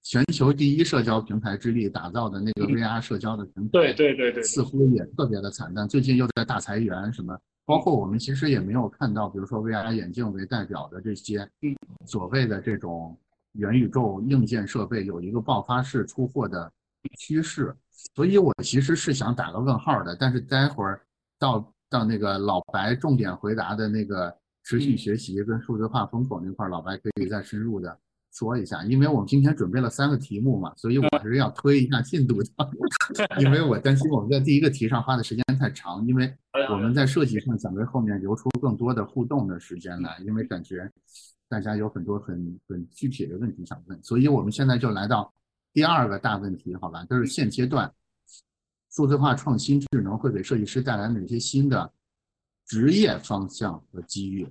全球第一社交平台之力打造的那个 VR 社交的平台，对对对对，似乎也特别的惨淡。最近又在大裁员什么，包括我们其实也没有看到，比如说 VR 眼镜为代表的这些所谓的这种元宇宙硬件设备有一个爆发式出货的趋势。所以我其实是想打个问号的，但是待会儿到到那个老白重点回答的那个持续学习跟数字化风口那块，老白可以再深入的。说一下，因为我们今天准备了三个题目嘛，所以我是要推一下进度的，因为我担心我们在第一个题上花的时间太长，因为我们在设计上想为后面留出更多的互动的时间来，因为感觉大家有很多很很具体的问题想问，所以我们现在就来到第二个大问题，好吧，就是现阶段数字化创新智能会给设计师带来哪些新的职业方向和机遇？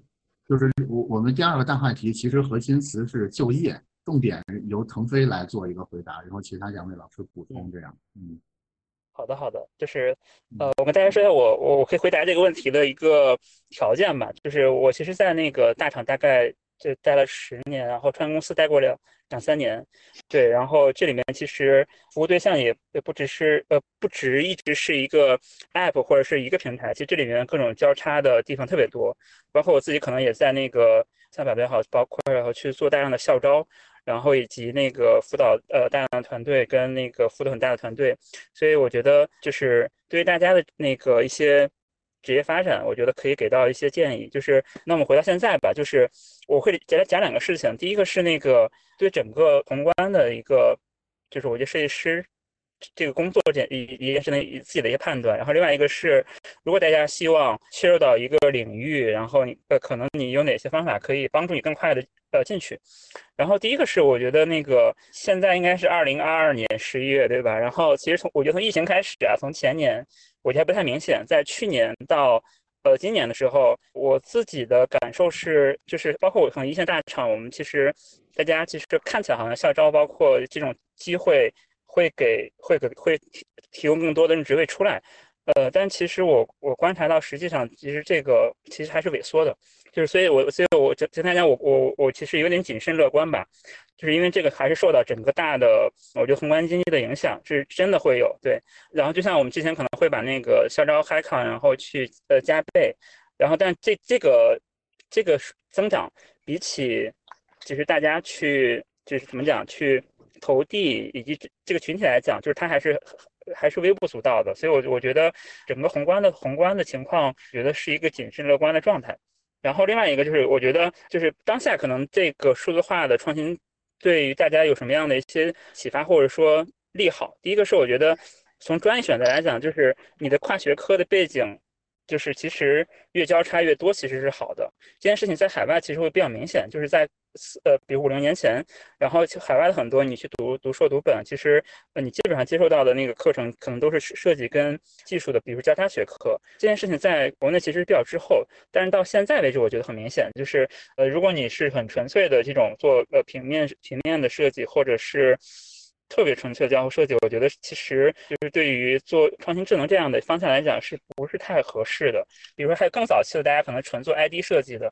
就是我我们第二个大话题，其实核心词是就业，重点由腾飞来做一个回答，然后其他两位老师补充，这样。嗯，好的好的，就是呃，我跟大家说一下，我我我可以回答这个问题的一个条件吧，就是我其实，在那个大厂大概就待了十年，然后创业公司待过了两三年，对，然后这里面其实服务对象也也不只是呃不只一直是一个 app 或者是一个平台，其实这里面各种交叉的地方特别多，包括我自己可能也在那个像百变好，包括然后去做大量的校招，然后以及那个辅导呃大量的团队跟那个辅导很大的团队，所以我觉得就是对于大家的那个一些。职业发展，我觉得可以给到一些建议。就是，那我们回到现在吧，就是我会简单讲两个事情。第一个是那个对整个宏观的一个，就是我觉得设计师这个工作这一一件事情自己的一些判断。然后另外一个是，如果大家希望切入到一个领域，然后你呃可能你有哪些方法可以帮助你更快的要进去。然后第一个是我觉得那个现在应该是二零二二年十一月对吧？然后其实从我觉得从疫情开始啊，从前年。我觉得不太明显，在去年到呃今年的时候，我自己的感受是，就是包括我可能一线大厂，我们其实大家其实看起来好像校招，包括这种机会会给会给会提提供更多的职位出来，呃，但其实我我观察到，实际上其实这个其实还是萎缩的。就是，所以我，所以我就跟大家，我我我其实有点谨慎乐观吧，就是因为这个还是受到整个大的，我觉得宏观经济的影响，是真的会有对。然后就像我们之前可能会把那个校招 h i c o n 然后去呃加倍，然后但这这个这个增长比起就是大家去就是怎么讲去投递以及这个群体来讲，就是它还是还是微不足道的。所以，我我觉得整个宏观的宏观的情况，觉得是一个谨慎乐观的状态。然后另外一个就是，我觉得就是当下可能这个数字化的创新对于大家有什么样的一些启发或者说利好？第一个是我觉得从专业选择来讲，就是你的跨学科的背景。就是其实越交叉越多，其实是好的。这件事情在海外其实会比较明显，就是在呃，比如五六年前，然后海外的很多你去读读硕读本，其实呃你基本上接受到的那个课程可能都是设计跟技术的，比如交叉学科。这件事情在国内其实比较滞后，但是到现在为止，我觉得很明显，就是呃，如果你是很纯粹的这种做呃平面平面的设计，或者是。特别纯粹的交互设计，我觉得其实就是对于做创新智能这样的方向来讲，是不是太合适的？比如说还有更早期的，大家可能纯做 ID 设计的，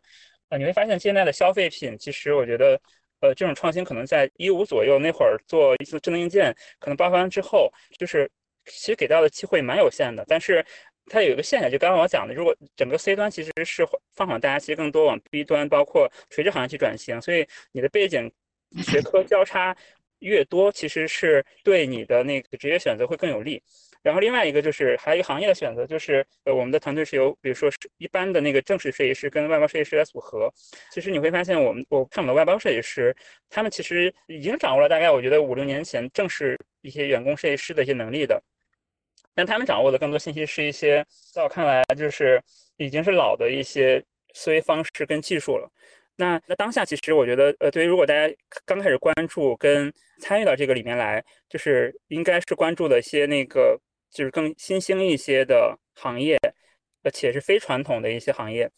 你会发现现在的消费品，其实我觉得，呃，这种创新可能在一五左右那会儿做一次智能硬件，可能爆发完之后，就是其实给到的机会蛮有限的。但是它有一个现象，就刚刚我讲的，如果整个 C 端其实是放缓大家其实更多往 B 端，包括垂直行业去转型，所以你的背景学科交叉。越多其实是对你的那个职业选择会更有利，然后另外一个就是还有一个行业的选择，就是呃我们的团队是由比如说是一般的那个正式设计师跟外包设计师来组合。其实你会发现，我们我看我们的外包设计师，他们其实已经掌握了大概我觉得五六年前正式一些员工设计师的一些能力的，但他们掌握的更多信息是一些在我看来就是已经是老的一些思维方式跟技术了。那那当下其实我觉得，呃，对于如果大家刚开始关注跟参与到这个里面来，就是应该是关注的一些那个就是更新兴一些的行业，而且是非传统的一些行业。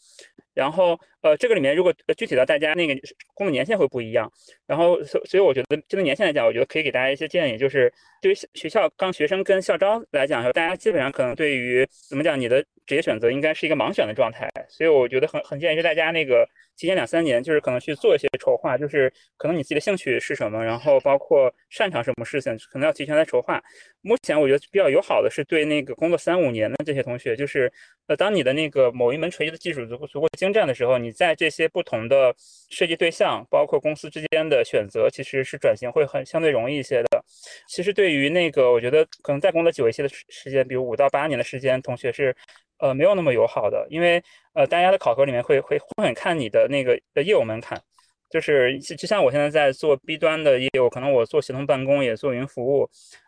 然后，呃，这个里面如果具体到大家那个工作年限会不一样。然后，所所以我觉得针对年限来讲，我觉得可以给大家一些建议，就是对于学校刚学生跟校招来讲，大家基本上可能对于怎么讲，你的职业选择应该是一个盲选的状态。所以我觉得很很建议是大家那个提前两三年，就是可能去做一些筹划，就是可能你自己的兴趣是什么，然后包括擅长什么事情，可能要提前来筹划。目前我觉得比较友好的是对那个工作三五年的这些同学，就是呃，当你的那个某一门垂直的技术足够足够精湛的时候，你在这些不同的设计对象，包括公司之间的选择，其实是转型会很相对容易一些的。其实对于那个，我觉得可能再工作久一些的时间，比如五到八年的时间，同学是呃没有那么友好的，因为呃大家的考核里面会会会很看你的那个的业务门槛。就是就像我现在在做 B 端的业务，可能我做协同办公也做云服务，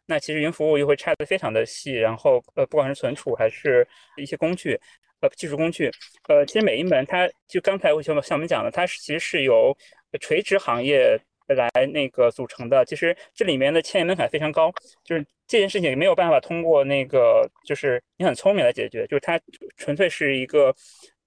那其实云服务又会拆的非常的细，然后呃不管是存储还是一些工具，呃技术工具，呃其实每一门它就刚才我像像我们讲的，它其实是由垂直行业来那个组成的，其实这里面的迁移门槛非常高，就是这件事情没有办法通过那个就是你很聪明来解决，就是它纯粹是一个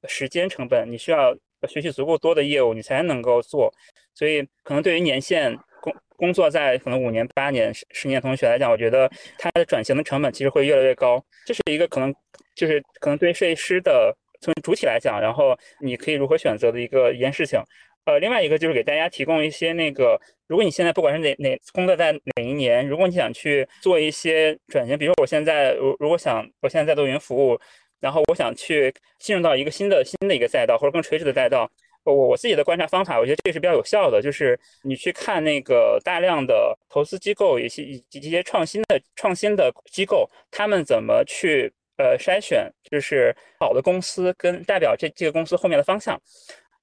时间成本，你需要。学习足够多的业务，你才能够做。所以，可能对于年限工工作在可能五年、八年、十十年同学来讲，我觉得它的转型的成本其实会越来越高。这是一个可能，就是可能对于设计师的从主体来讲，然后你可以如何选择的一个一件事情。呃，另外一个就是给大家提供一些那个，如果你现在不管是哪哪工作在哪一年，如果你想去做一些转型，比如我现在如如果想我现在在做云服务。然后我想去进入到一个新的新的一个赛道，或者更垂直的赛道。我我自己的观察方法，我觉得这个是比较有效的，就是你去看那个大量的投资机构，以及以及一些创新的创新的机构，他们怎么去呃筛选，就是好的公司跟代表这这个公司后面的方向。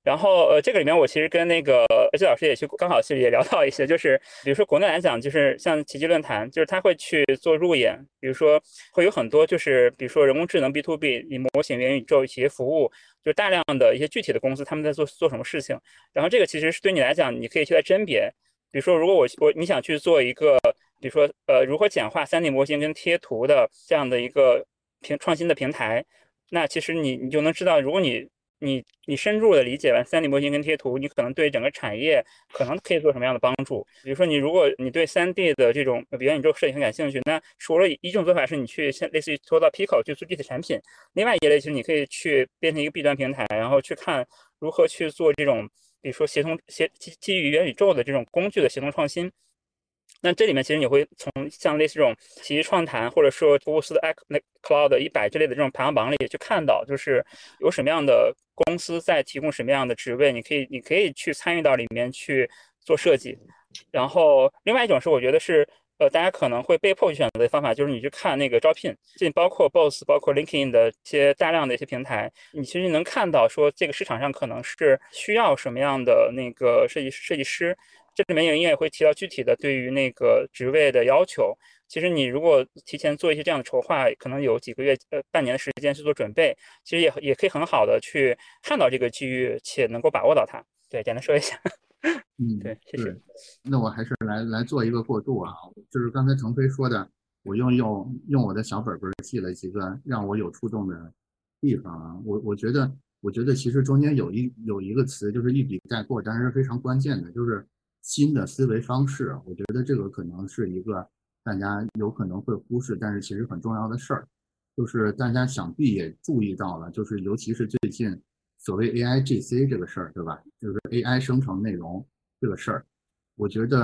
然后，呃，这个里面我其实跟那个季老师也去，刚好是也聊到一些，就是比如说国内来讲，就是像奇迹论坛，就是他会去做路演，比如说会有很多，就是比如说人工智能 B to B 以模型、元宇宙企业服务，就大量的一些具体的公司他们在做做什么事情。然后这个其实是对你来讲，你可以去来甄别，比如说如果我我你想去做一个，比如说呃如何简化 3D 模型跟贴图的这样的一个平创新的平台，那其实你你就能知道，如果你你你深入的理解完 3D 模型跟贴图，你可能对整个产业可能可以做什么样的帮助？比如说，你如果你对 3D 的这种元宇宙设计很感兴趣，那除了一种做法是你去像类似于拖到 Pico 去做具体产品，另外一类就是你可以去变成一个 B 端平台，然后去看如何去做这种，比如说协同协基基于元宇宙的这种工具的协同创新。那这里面其实你会从像类似这种奇艺创谈，或者说福布斯的 X 那 Cloud 一百之类的这种排行榜里去看到，就是有什么样的公司在提供什么样的职位，你可以你可以去参与到里面去做设计。然后另外一种是我觉得是呃大家可能会被迫去选择的方法，就是你去看那个招聘，这包括 Boss、包括 LinkedIn 的一些大量的一些平台，你其实能看到说这个市场上可能是需要什么样的那个设计设计师。这里面也应该也会提到具体的对于那个职位的要求。其实你如果提前做一些这样的筹划，可能有几个月呃半年的时间去做准备，其实也也可以很好的去看到这个机遇，且能够把握到它。对，简单说一下。嗯，对，谢谢。那我还是来来做一个过渡啊，就是刚才程飞说的，我用用用我的小本本记了几个让我有触动的地方啊。我我觉得我觉得其实中间有一有一个词就是一笔带过，但是非常关键的，就是。新的思维方式，我觉得这个可能是一个大家有可能会忽视，但是其实很重要的事儿。就是大家想必也注意到了，就是尤其是最近所谓 AI GC 这个事儿，对吧？就是 AI 生成内容这个事儿，我觉得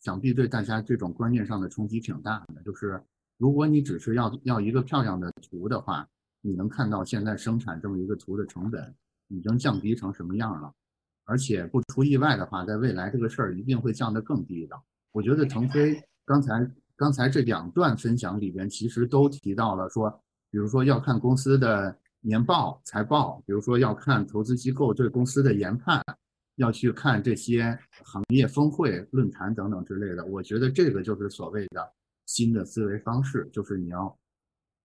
想必对大家这种观念上的冲击挺大的。就是如果你只是要要一个漂亮的图的话，你能看到现在生产这么一个图的成本已经降低成什么样了？而且不出意外的话，在未来这个事儿一定会降得更低的。我觉得腾飞刚才刚才这两段分享里边，其实都提到了说，比如说要看公司的年报、财报，比如说要看投资机构对公司的研判，要去看这些行业峰会、论坛等等之类的。我觉得这个就是所谓的新的思维方式，就是你要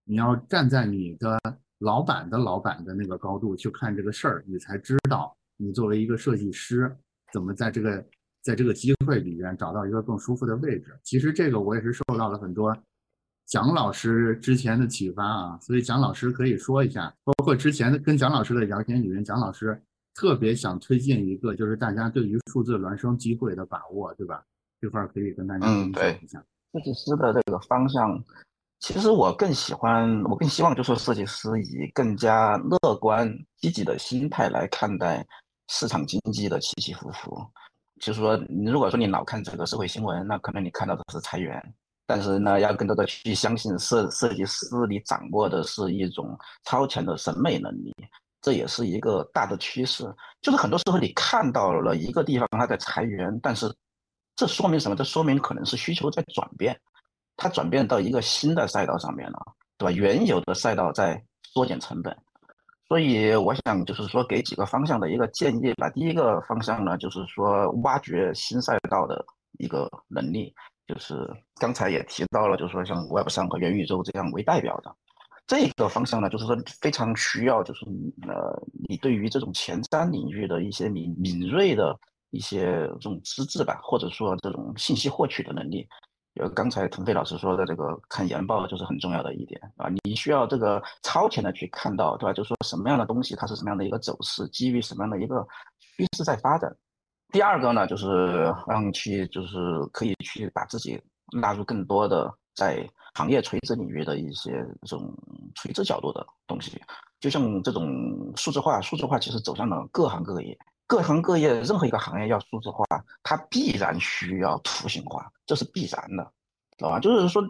你要站在你的老板的老板的那个高度去看这个事儿，你才知道。你作为一个设计师，怎么在这个在这个机会里边找到一个更舒服的位置？其实这个我也是受到了很多蒋老师之前的启发啊，所以蒋老师可以说一下，包括之前的跟蒋老师的聊天里面，蒋老师特别想推荐一个，就是大家对于数字孪生机会的把握，对吧？这块可以跟大家分享一下。设计师的这个方向，其实我更喜欢，我更希望就是设计师以更加乐观、积极的心态来看待市场经济的起起伏伏。就是说，你如果说你老看这个社会新闻，那可能你看到的是裁员。但是呢，要更多的去相信设设计师，你掌握的是一种超前的审美能力，这也是一个大的趋势。就是很多时候你看到了一个地方它在裁员，但是这说明什么？这说明可能是需求在转变，它转变到一个新的赛道上面了，对吧？原有的赛道在缩减成本，所以我想就是说给几个方向的一个建议吧。第一个方向呢，就是说挖掘新赛道的一个能力。就是刚才也提到了，就是说像 Web 三和元宇宙这样为代表的这个方向呢，就是说非常需要，就是呃，你对于这种前瞻领域的一些敏敏锐的一些这种资质吧，或者说这种信息获取的能力。有刚才腾飞老师说的这个看研报就是很重要的一点啊，你需要这个超前的去看到，对吧？就是说什么样的东西它是什么样的一个走势，基于什么样的一个趋势在发展。第二个呢，就是让去，就是可以去把自己纳入更多的在行业垂直领域的一些这种垂直角度的东西。就像这种数字化，数字化其实走向了各行各业，各行各业任何一个行业要数字化，它必然需要图形化，这是必然的，知道吧？就是说，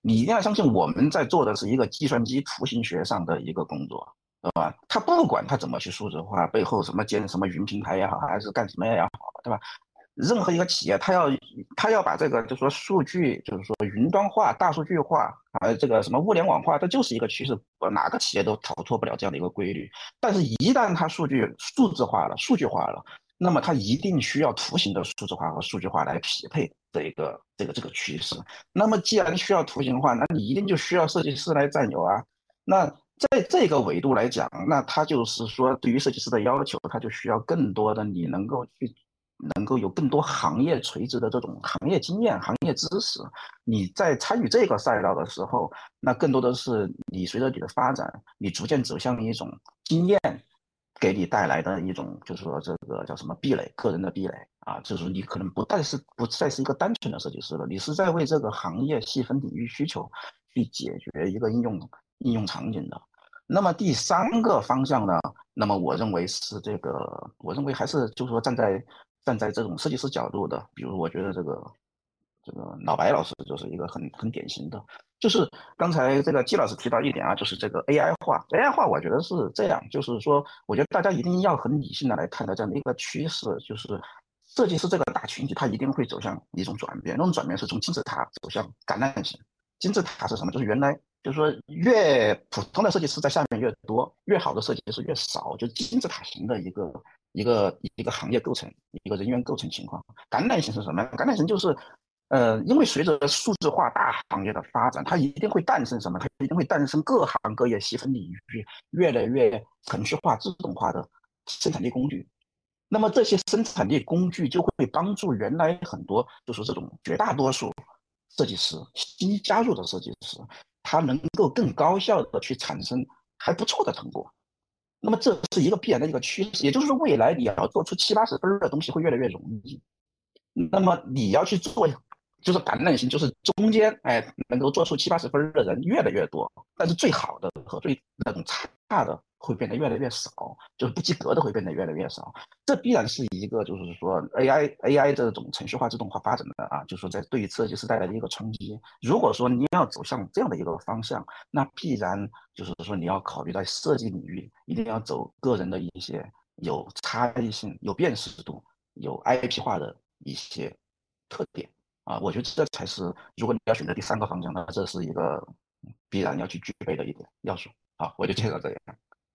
你一定要相信我们在做的是一个计算机图形学上的一个工作。对吧？它不管它怎么去数字化，背后什么建什么云平台也好，还是干什么也好，对吧？任何一个企业，他要他要把这个，就是说数据，就是说云端化、大数据化，啊，这个什么物联网化，这就是一个趋势，哪个企业都逃脱不了这样的一个规律。但是，一旦它数据数字化了、数据化了，那么它一定需要图形的数字化和数据化来匹配这一个这个这个趋势。那么，既然需要图形化，那你一定就需要设计师来占有啊。那在这个维度来讲，那他就是说，对于设计师的要求，他就需要更多的你能够去，能够有更多行业垂直的这种行业经验、行业知识。你在参与这个赛道的时候，那更多的是你随着你的发展，你逐渐走向一种经验给你带来的一种，就是说这个叫什么壁垒，个人的壁垒啊，就是你可能不再是不再是一个单纯的设计师了，你是在为这个行业细分领域需求去解决一个应用应用场景的。那么第三个方向呢？那么我认为是这个，我认为还是就是说站在站在这种设计师角度的，比如我觉得这个这个老白老师就是一个很很典型的，就是刚才这个季老师提到一点啊，就是这个 AI 化，AI 化我觉得是这样，就是说我觉得大家一定要很理性的来看待这样的一个趋势，就是设计师这个大群体他一定会走向一种转变，那种转变是从金字塔走向橄榄型。金字塔是什么？就是原来。就是说，越普通的设计师在下面越多，越好的设计师越少，就金字塔型的一个一个一个行业构成，一个人员构成情况。橄榄型是什么？橄榄型就是，呃，因为随着数字化大行业的发展，它一定会诞生什么？它一定会诞生各行各业细分领域越来越程序化、自动化的生产力工具。那么这些生产力工具就会帮助原来很多，就是这种绝大多数设计师新加入的设计师。它能够更高效的去产生还不错的成果，那么这是一个必然的一个趋势，也就是说，未来你要做出七八十分的东西会越来越容易。那么你要去做，就是橄榄型，就是中间，哎，能够做出七八十分的人越来越多，但是最好的和最那种差的。会变得越来越少，就是不及格的会变得越来越少，这必然是一个就是说 AI AI 这种程序化自动化发展的啊，就是说在对于设计师带来的一个冲击。如果说你要走向这样的一个方向，那必然就是说你要考虑在设计领域一定要走个人的一些有差异性、有辨识度、有 IP 化的一些特点啊。我觉得这才是如果你要选择第三个方向，那这是一个必然要去具备的一点要素。好，我就介绍这样。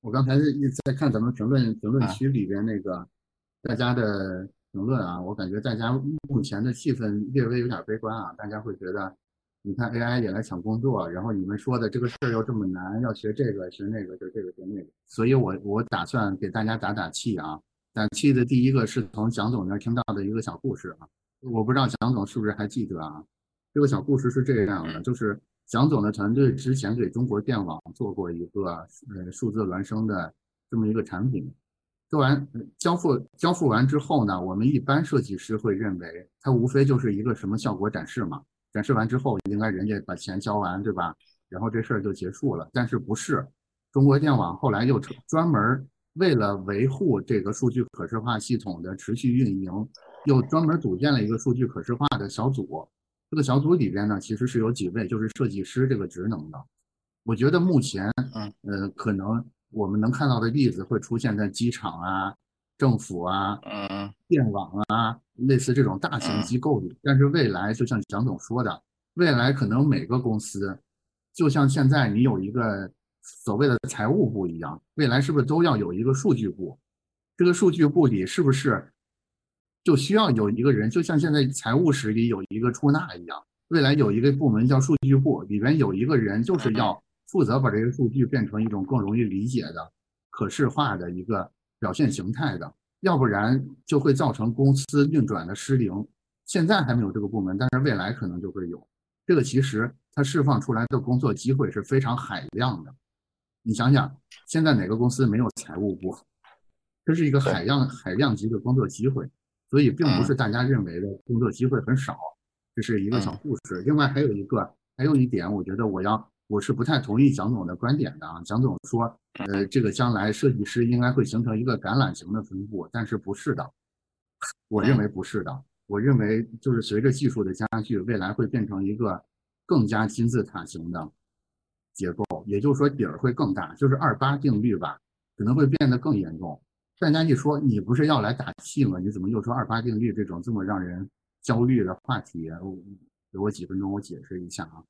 我刚才一直在看咱们评论评论区里边那个大家的评论啊，我感觉大家目前的气氛略微有点悲观啊，大家会觉得，你看 AI 也来抢工作，然后你们说的这个事儿又这么难，要学这个学那个，就这个学那个，所以我我打算给大家打打气啊，打气的第一个是从蒋总那儿听到的一个小故事啊，我不知道蒋总是不是还记得啊，这个小故事是这样的，就是蒋总的团队之前给中国电网做过一个呃数字孪生的这么一个产品，做完交付交付完之后呢，我们一般设计师会认为它无非就是一个什么效果展示嘛，展示完之后应该人家把钱交完对吧？然后这事儿就结束了。但是不是？中国电网后来又专门为了维护这个数据可视化系统的持续运营，又专门组建了一个数据可视化的小组。这个小组里边呢，其实是有几位就是设计师这个职能的。我觉得目前，嗯，呃，可能我们能看到的例子会出现在机场啊、政府啊、嗯电网啊，类似这种大型机构里。但是未来，就像蒋总说的，未来可能每个公司，就像现在你有一个所谓的财务部一样，未来是不是都要有一个数据部？这个数据部里是不是？就需要有一个人，就像现在财务室里有一个出纳一样，未来有一个部门叫数据部，里边有一个人就是要负责把这些数据变成一种更容易理解的、可视化的一个表现形态的，要不然就会造成公司运转的失灵。现在还没有这个部门，但是未来可能就会有。这个其实它释放出来的工作机会是非常海量的。你想想，现在哪个公司没有财务部？这是一个海量海量级的工作机会。所以并不是大家认为的工作机会很少，这是一个小故事。另外还有一个，还有一点，我觉得我要我是不太同意蒋总的观点的啊。蒋总说，呃，这个将来设计师应该会形成一个橄榄型的分布，但是不是的，我认为不是的。我认为就是随着技术的加剧，未来会变成一个更加金字塔型的结构，也就是说底儿会更大，就是二八定律吧，可能会变得更严重。大家一说你不是要来打气吗？你怎么又说二八定律这种这么让人焦虑的话题？给我几分钟，我解释一下啊。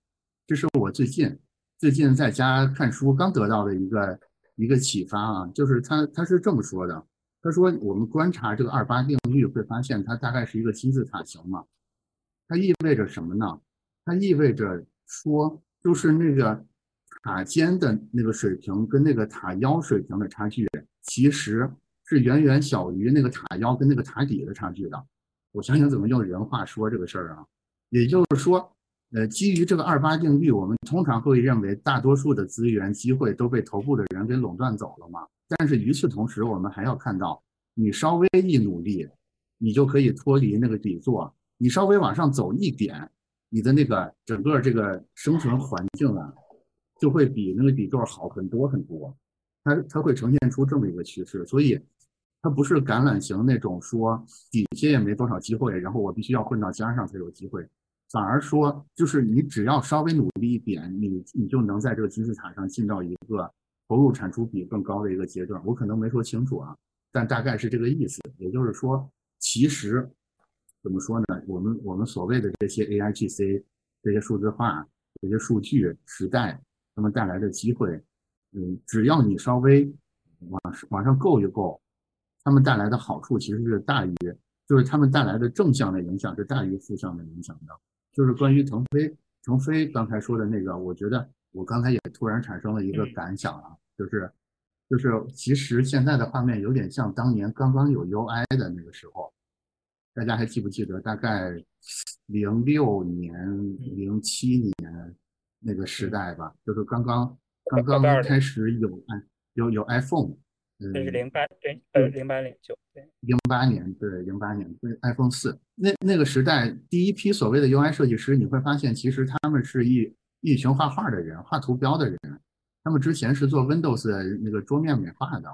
这是我最近最近在家看书刚得到的一个一个启发啊，就是他他是这么说的，他说我们观察这个二八定律会发现它大概是一个金字塔形嘛，它意味着什么呢？它意味着说就是那个塔尖的那个水平跟那个塔腰水平的差距，其实。是远远小于那个塔腰跟那个塔底的差距的。我想想怎么用人话说这个事儿啊？也就是说，呃，基于这个二八定律，我们通常会认为大多数的资源机会都被头部的人给垄断走了嘛。但是与此同时，我们还要看到，你稍微一努力，你就可以脱离那个底座，你稍微往上走一点，你的那个整个这个生存环境啊，就会比那个底座好很多很多。它它会呈现出这么一个趋势，所以。它不是橄榄型那种说底下也没多少机会，然后我必须要混到尖上才有机会，反而说就是你只要稍微努力一点，你你就能在这个金字塔上进到一个投入产出比更高的一个阶段。我可能没说清楚啊，但大概是这个意思。也就是说，其实怎么说呢？我们我们所谓的这些 AIGC 这些数字化这些数据时代，他们带来的机会，嗯，只要你稍微往往上够一够。他们带来的好处其实是大于，就是他们带来的正向的影响是大于负向的影响的。就是关于腾飞，腾飞刚才说的那个，我觉得我刚才也突然产生了一个感想啊，就是，就是其实现在的画面有点像当年刚刚有 UI 的那个时候，大家还记不记得？大概零六年、零七年那个时代吧，就是刚刚刚刚开始有有有 iPhone。这是零八零呃零八零九对零八年对零八年对 iPhone 四那那个时代第一批所谓的 UI 设计师，你会发现其实他们是一一群画画的人，画图标的人。他们之前是做 Windows 那个桌面美化的，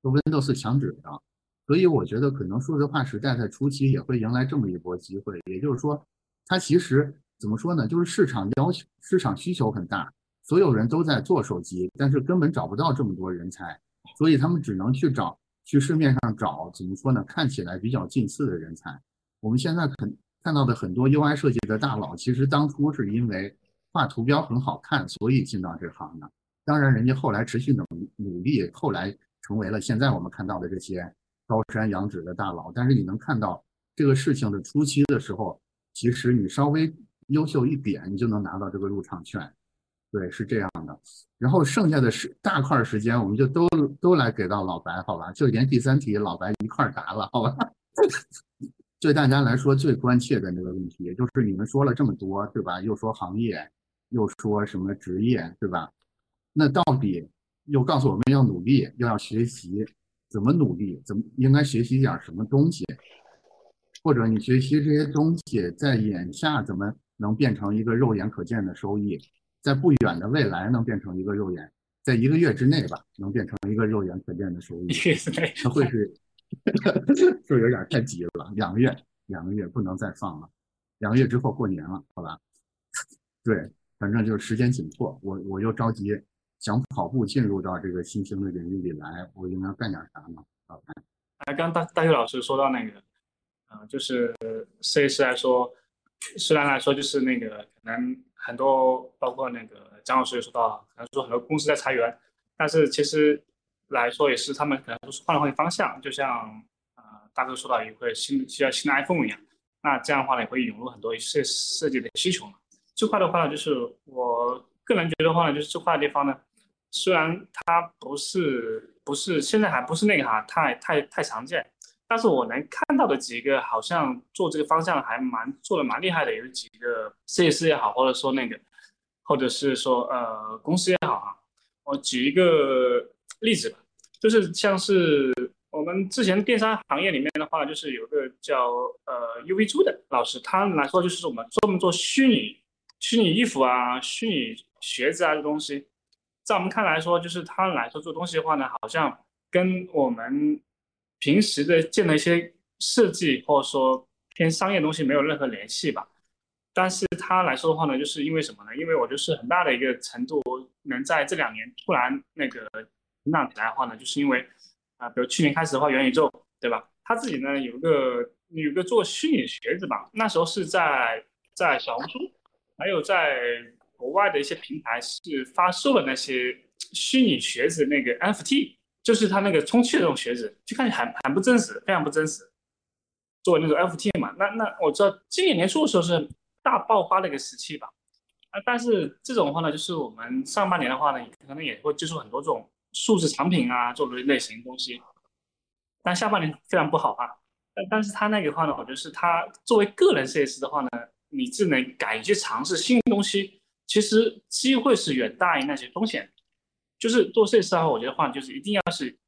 做 Windows 墙纸的。所以我觉得可能数字化时代在初期也会迎来这么一波机会。也就是说，它其实怎么说呢？就是市场要求市场需求很大，所有人都在做手机，但是根本找不到这么多人才。所以他们只能去找，去市面上找，怎么说呢？看起来比较近似的人才。我们现在看看到的很多 UI 设计的大佬，其实当初是因为画图标很好看，所以进到这行的。当然，人家后来持续努努力，后来成为了现在我们看到的这些高山仰止的大佬。但是你能看到这个事情的初期的时候，其实你稍微优秀一点，你就能拿到这个入场券。对，是这样的。然后剩下的是大块时间，我们就都都来给到老白，好吧？就连第三题老白一块答了，好吧？对大家来说最关切的那个问题，也就是你们说了这么多，对吧？又说行业，又说什么职业，对吧？那到底又告诉我们要努力，又要学习，怎么努力？怎么应该学习点什么东西？或者你学习这些东西，在眼下怎么能变成一个肉眼可见的收益？在不远的未来能变成一个肉眼，在一个月之内吧，能变成一个肉眼可见的收益？它会是是有点太急了，两个月，两个月不能再放了，两个月之后过年了，好吧？对，反正就是时间紧迫，我我又着急想跑步进入到这个新兴的领域里来，我应该干点啥呢？好吧？哎，刚大大学老师说到那个，呃，就是设计师来说，虽然来说就是那个可能很多，包括那个张老师也说到，可能说很多公司在裁员，但是其实来说也是他们可能都是换了换方向，就像呃大哥说到一个新需要新的 iPhone 一样，那这样的话呢也会涌入很多设设计的需求嘛。这块的话呢，就是我个人觉得话呢，就是这块地方呢，虽然它不是不是现在还不是那个哈，太太太常见，但是我能看到的几个好像做这个方向还蛮做的蛮厉害的，有几个设计师也好，或者说那个，或者是说呃公司也好啊，我举一个例子吧，就是像是我们之前电商行业里面的话，就是有个叫呃 UV 猪的老师，他来说就是我们专门做虚拟。虚拟衣服啊，虚拟鞋子啊，这东西，在我们看来说，就是他来说做东西的话呢，好像跟我们平时的见的一些设计或者说偏商业东西没有任何联系吧。但是他来说的话呢，就是因为什么呢？因为我就是很大的一个程度能在这两年突然那个成长起来的话呢，就是因为啊，比如去年开始的话，元宇宙，对吧？他自己呢有个有个做虚拟鞋子吧，那时候是在在小红书。还有在国外的一些平台是发售了那些虚拟鞋子，那个 NFT，就是它那个充气的那种鞋子，就看起来很很不真实，非常不真实。作为那种 FT 嘛，那那我知道今年年初的时候是大爆发的一个时期吧。啊，但是这种的话呢，就是我们上半年的话呢，可能也会接触很多这种数字产品啊，这种类型东西。但下半年非常不好啊。但但是他那个话呢，我觉得是他作为个人设计师的话呢。你只能敢于去尝试新东西，其实机会是远大于那些风险。就是做设计师的话，我觉得话就是一定要是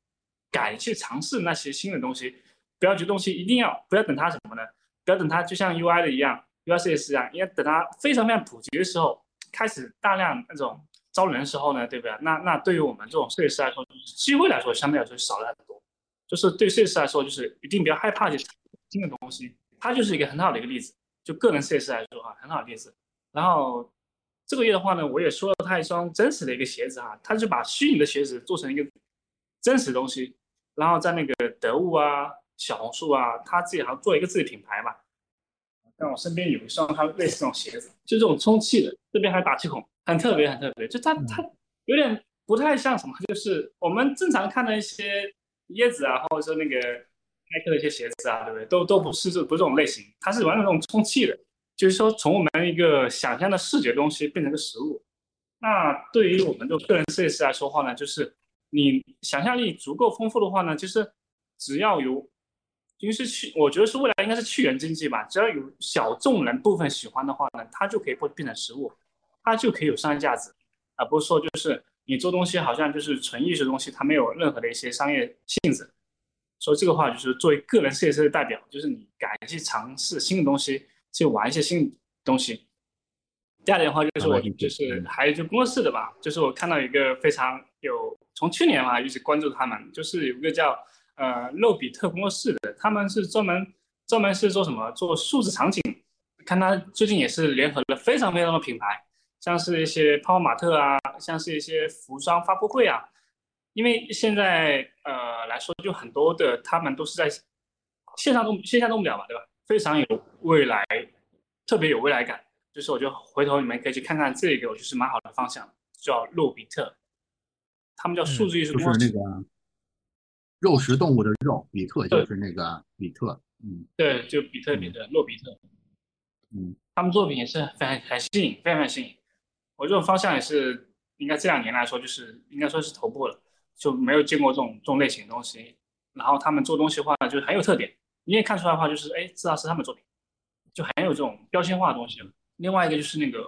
敢去尝试那些新的东西，不要觉得东西一定要不要等它什么呢？不要等它就像 UI 的一样，UI 设计师一样，应该等它非常非常普及的时候，开始大量那种招人的时候呢，对不对？那那对于我们这种设计师来说，机会来说相对来说少了很多。就是对设计师来说，就是一定不要害怕去尝新的东西，它就是一个很好的一个例子。就个人设计师来说啊，很好的例子。然后这个月的话呢，我也收了他一双真实的一个鞋子哈，他就把虚拟的鞋子做成一个真实东西，然后在那个得物啊、小红书啊，他自己好像做一个自己品牌嘛。但我身边有一双他类似这种鞋子，就这种充气的，这边还打气孔，很特别，很特别。就它它有点不太像什么，就是我们正常看的一些椰子啊，或者说那个。耐克的一些鞋子啊，对不对？都都不是这不是这种类型，它是完全这种充气的，就是说从我们一个想象的视觉东西变成个实物。那对于我们这种个人设计师来说话呢，就是你想象力足够丰富的话呢，就是只要有，因为是去，我觉得是未来应该是去源经济吧，只要有小众人部分喜欢的话呢，它就可以变变成实物，它就可以有商业价值，而不是说就是你做东西好像就是纯艺术东西，它没有任何的一些商业性质。所以这个话就是作为个人设计师的代表，就是你敢去尝试新的东西，去玩一些新东西。第二点的话就是我就是还有就工作室的吧，就是我看到一个非常有从去年嘛一直关注他们，就是有一个叫呃肉比特工作室的，他们是专门专门是做什么做数字场景，看他最近也是联合了非常非常多品牌，像是一些泡泡玛特啊，像是一些服装发布会啊。因为现在呃来说，就很多的他们都是在线上动线下动不了嘛，对吧？非常有未来，特别有未来感。就是我就回头你们可以去看看这个，我就是蛮好的方向，叫肉比特，他们叫数字艺术就是那个肉食动物的肉，比特就是那个比特，嗯，对，就比特比特，洛比特，嗯，他们作品也是非常很新颖，非常非常新颖。我这种方向也是应该这两年来说，就是应该说是头部了。就没有见过这种这种类型的东西，然后他们做东西的话，就是很有特点，你也看出来的话，就是哎，知道是他们作品，就很有这种标签化的东西。另外一个就是那个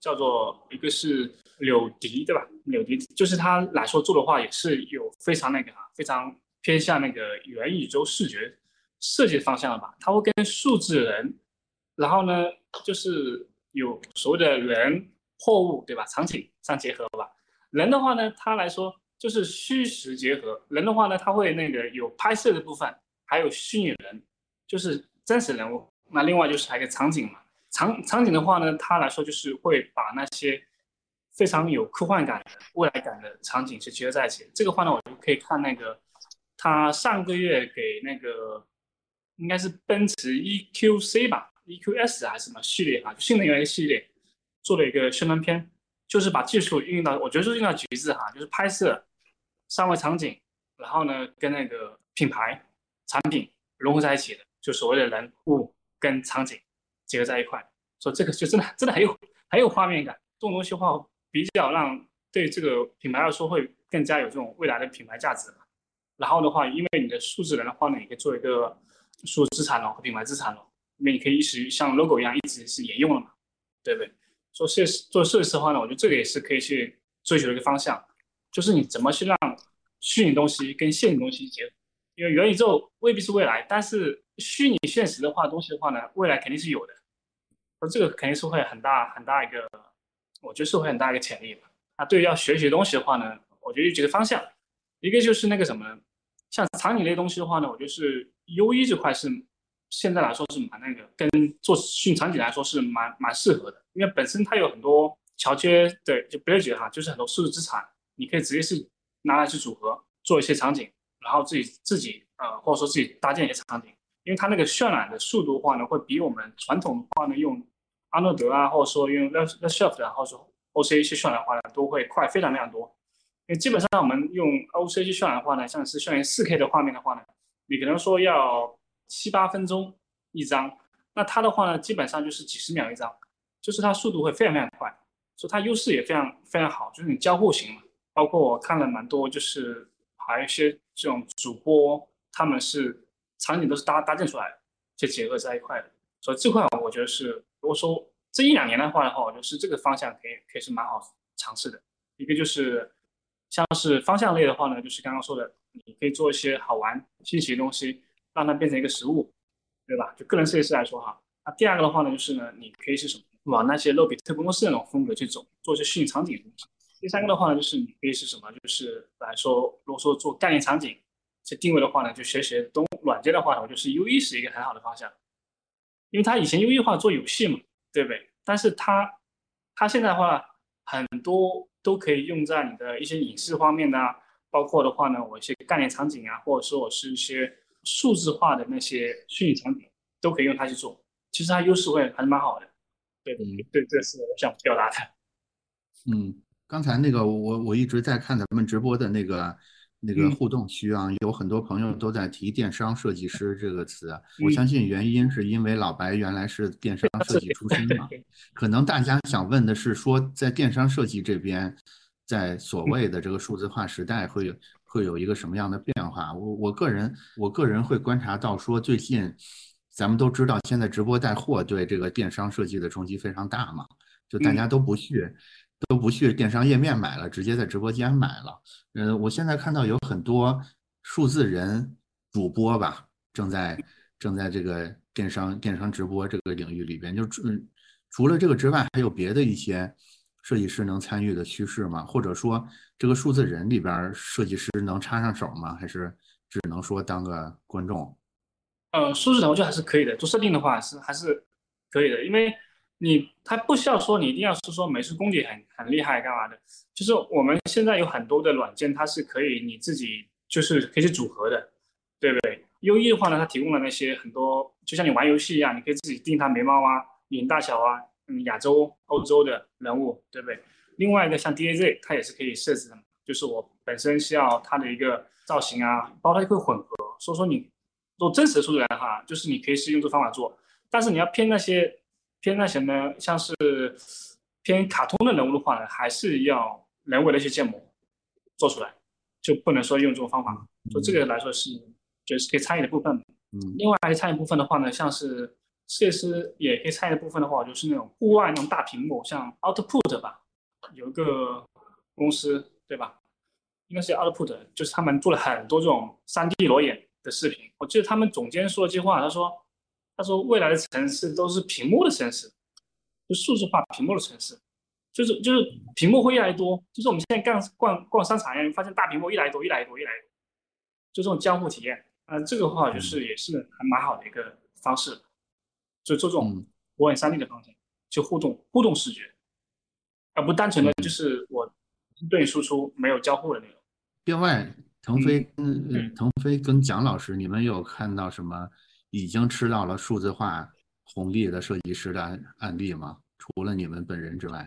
叫做一个是柳迪，对吧？柳迪就是他来说做的话，也是有非常那个非常偏向那个元宇宙视觉设计方向的吧。它会跟数字人，然后呢，就是有所谓的人、货物，对吧？场景相结合吧。人的话呢，它来说就是虚实结合。人的话呢，它会那个有拍摄的部分，还有虚拟人，就是真实人物。那另外就是还有个场景嘛。场场景的话呢，它来说就是会把那些非常有科幻感的未来感的场景是结合在一起。这个话呢，我就可以看那个他上个月给那个应该是奔驰 EQC 吧，EQS 还是什么系列啊，新能源系列做了一个宣传片，就是把技术运用到，我觉得是运用到极致哈，就是拍摄三维场景，然后呢跟那个品牌产品融合在一起的，就所谓的人物跟场景。结合在一块，说这个就真的真的很有很有画面感。这种东西的话，比较让对这个品牌来说会更加有这种未来的品牌价值。然后的话，因为你的数字人的话呢，也可以做一个数字资产咯和品牌资产咯，因为你可以一直像 logo 一样一直是沿用了嘛，对不对？做设做设计师的话呢，我觉得这个也是可以去追求的一个方向，就是你怎么去让虚拟东西跟现实东西结合。因为元宇宙未必是未来，但是虚拟现实的话东西的话呢，未来肯定是有的。那这个肯定是会很大很大一个，我觉得是会很大一个潜力的。那对于要学习东西的话呢，我觉得有几个方向，一个就是那个什么，像场景类东西的话呢，我觉得是 U E 这块是现在来说是蛮那个，跟做虚拟场景来说是蛮蛮适合的，因为本身它有很多桥接的，就不要觉得哈，就是很多数字资产，你可以直接是拿来去组合做一些场景，然后自己自己呃或者说自己搭建一些场景，因为它那个渲染的速度的话呢，会比我们传统的话呢用阿诺德啊，或者说用 The The Shift，然后说 OCA 去渲染的话呢，都会快非常非常多。因为基本上我们用 OCA 去渲染的话呢，像是渲染 4K 的画面的话呢，你可能说要七八分钟一张，那它的话呢，基本上就是几十秒一张，就是它速度会非常非常快，所以它优势也非常非常好，就是你交互型嘛。包括我看了蛮多，就是还有一些这种主播，他们是场景都是搭搭建出来，就结合在一块的。所以这块我觉得是。如果说这一两年的话的话，我觉得是这个方向可以可以是蛮好尝试的。一个就是像是方向类的话呢，就是刚刚说的，你可以做一些好玩新奇的东西，让它变成一个实物，对吧？就个人设计师来说哈。那第二个的话呢，就是呢，你可以是什么往那些露比特公司那种风格去走，做一些虚拟场景的东西。第三个的话呢，就是你可以是什么，就是来说，如果说做概念场景这定位的话呢，就学学东软件的话，我就是 U E 是一个很好的方向。因为它以前 U E 话做游戏嘛，对不对？但是它，它现在的话很多都可以用在你的一些影视方面呐，包括的话呢，我一些概念场景啊，或者说我是一些数字化的那些虚拟场景，都可以用它去做。其实它优势会还是蛮好的。对对，对，这是我想表达的。嗯，刚才那个我我一直在看咱们直播的那个。那个互动区啊，有很多朋友都在提“电商设计师”这个词。我相信原因是因为老白原来是电商设计出身嘛。可能大家想问的是，说在电商设计这边，在所谓的这个数字化时代，会有会有一个什么样的变化？我我个人我个人会观察到，说最近咱们都知道，现在直播带货对这个电商设计的冲击非常大嘛，就大家都不去。都不去电商页面买了，直接在直播间买了。嗯，我现在看到有很多数字人主播吧，正在正在这个电商电商直播这个领域里边，就除除了这个之外，还有别的一些设计师能参与的趋势吗？或者说，这个数字人里边设计师能插上手吗？还是只能说当个观众？呃，数字人我觉得还是可以的，做设定的话是还是可以的，因为。你他不需要说你一定要是说美术功底很很厉害干嘛的，就是我们现在有很多的软件，它是可以你自己就是可以去组合的，对不对？U E 的话呢，它提供了那些很多，就像你玩游戏一样，你可以自己定它眉毛啊、眼大小啊，嗯，亚洲、欧洲的人物，对不对？另外一个像 D A Z，它也是可以设置的，就是我本身需要它的一个造型啊，包括它会混合，所以说你做真实的数字人哈，就是你可以是用这方法做，但是你要偏那些。偏那些呢，像是偏卡通的人物的话呢，还是要人为的一些建模做出来，就不能说用这种方法。就这个来说是，就是可以参与的部分。嗯。另外还参与部分的话呢，像是设计师也可以参与的部分的话，就是那种户外那种大屏幕，像 Output 吧，有一个公司对吧？应该是 Output，就是他们做了很多这种 3D 裸眼的视频。我记得他们总监说了句话，他说：“他说未来的城市都是屏幕的城市，就数字化屏幕的城市，就是就是屏幕会越来越多，就是我们现在逛逛逛商场一样，发现大屏幕越来越多，越来越多，越来越多，就这种交互体验。啊，这个话就是也是还蛮好的一个方式。”就做这种裸眼 3D 的方向，就互动互动视觉，而不单纯的就是我对你输出没有交互的那种。另外，腾飞跟腾飞跟蒋老师，你们有看到什么已经吃到了数字化红利的设计师的案例吗？除了你们本人之外？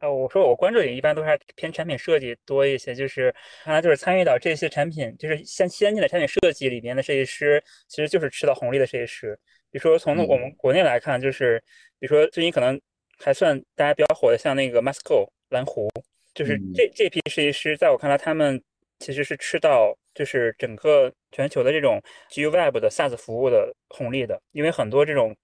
呃，我说我关注也一般都是偏产品设计多一些，就是看来就是参与到这些产品，就是先先进的产品设计里边的设计师，其实就是吃到红利的设计师。比如说从我们国内来看，就是比如说最近可能还算大家比较火的，像那个 Masco 蓝湖，就是这这批设计师，在我看来，他们其实是吃到就是整个全球的这种基于 Web 的 SaaS 服务的红利的，因为很多这种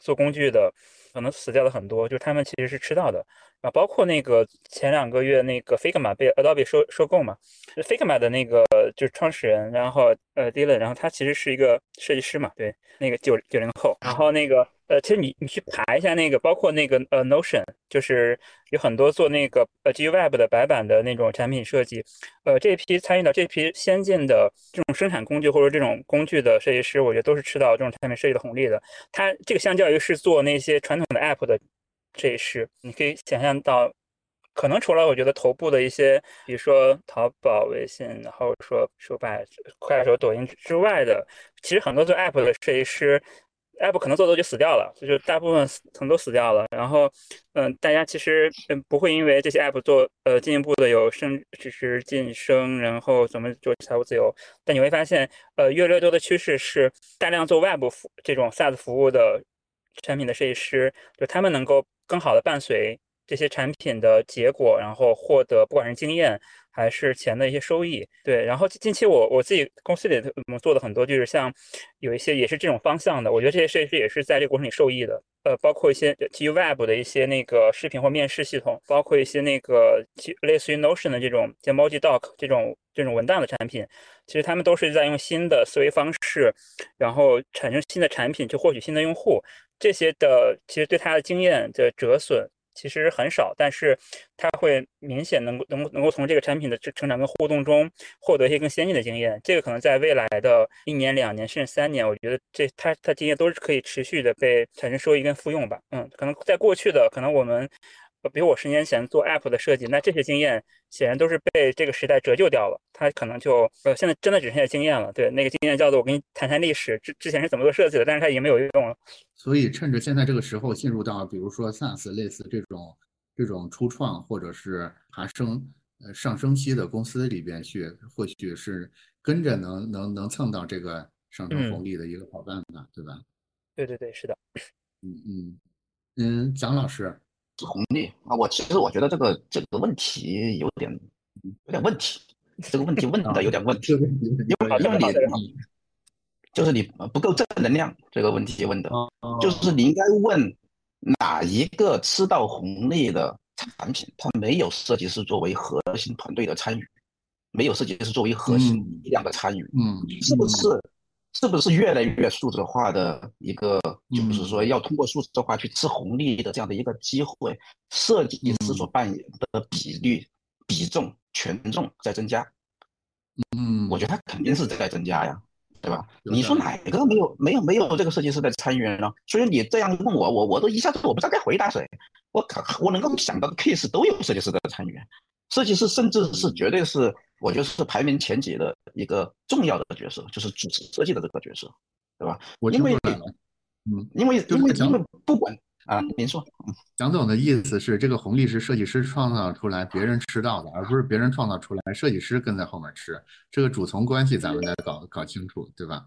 做工具的可能死掉了很多，就是他们其实是吃到的。啊，包括那个前两个月那个 Figma 被 Adobe 收收购嘛，Figma 的那个就是创始人，然后呃 Dylan，然后他其实是一个设计师嘛，对，那个九九零后，然后那个呃，其实你你去爬一下那个，包括那个呃 Notion，就是有很多做那个呃基于 Web 的白板的那种产品设计，呃，这批参与到这批先进的这种生产工具或者这种工具的设计师，我觉得都是吃到这种产品设计的红利的。他这个相较于是做那些传统的 App 的。这也是你可以想象到，可能除了我觉得头部的一些，比如说淘宝、微信，然后说说把快手、抖音之外的，其实很多做 app 的设计师，app 可能做做就死掉了，就是大部分可能都死掉了。然后，嗯，大家其实嗯不会因为这些 app 做呃进一步的有升，就是晋升，然后怎么做财务自由。但你会发现，呃，越来越多的趋势是大量做 web 服这种 SaaS 服务的产品的设计师，就他们能够。更好的伴随这些产品的结果，然后获得不管是经验还是钱的一些收益。对，然后近期我我自己公司里我们做的很多，就是像有一些也是这种方向的。我觉得这些设计师也是在这个过程里受益的。呃，包括一些基于 Web 的一些那个视频或面试系统，包括一些那个类似于 Notion 的这种像 Moji Doc 这种这种文档的产品，其实他们都是在用新的思维方式，然后产生新的产品去获取新的用户。这些的其实对他的经验的折损其实很少，但是他会明显能够能够能够从这个产品的成长跟互动中获得一些更先进的经验。这个可能在未来的一年、两年甚至三年，我觉得这他他经验都是可以持续的被产生收益跟复用吧。嗯，可能在过去的可能我们。比如我十年前做 App 的设计，那这些经验显然都是被这个时代折旧掉了。他可能就呃，现在真的只剩下经验了。对，那个经验叫做我跟你谈谈历史，之之前是怎么做设计的，但是它已经没有用了。所以趁着现在这个时候，进入到比如说 SaaS 类似这种这种初创或者是爬升呃上升期的公司里边去，或许是跟着能能能蹭到这个上升红利的一个好办法，对吧？对对对，是的。嗯嗯嗯，蒋老师。红利。啊，我其实我觉得这个这个问题有点有点问题，这个问题问的有点问题，因为因为你就是你不够正能量，这个问题问的，就是你应该问哪一个吃到红利的产品，它没有设计师作为核心团队的参与，没有设计师作为核心力量的参与，嗯，是不是？是不是越来越数字化的一个，就是说要通过数字化去吃红利的这样的一个机会，设计师所扮演的比率、比重、权重在增加？嗯，我觉得它肯定是在增加呀，对吧？你说哪个没有没有没有这个设计师在参与呢？所以你这样问我，我我都一下子我不知道该回答谁。我靠，我能够想到的 case 都有设计师在参与，设计师甚至是绝对是。我觉得是排名前几的一个重要的角色，就是主持设计的这个角色，对吧？我因为，嗯，因为因为因为不管啊，您说，蒋总的意思是，这个红利是设计师创造出来，别人吃到的，而不是别人创造出来，设计师跟在后面吃。这个主从关系咱们得搞搞清楚，对吧？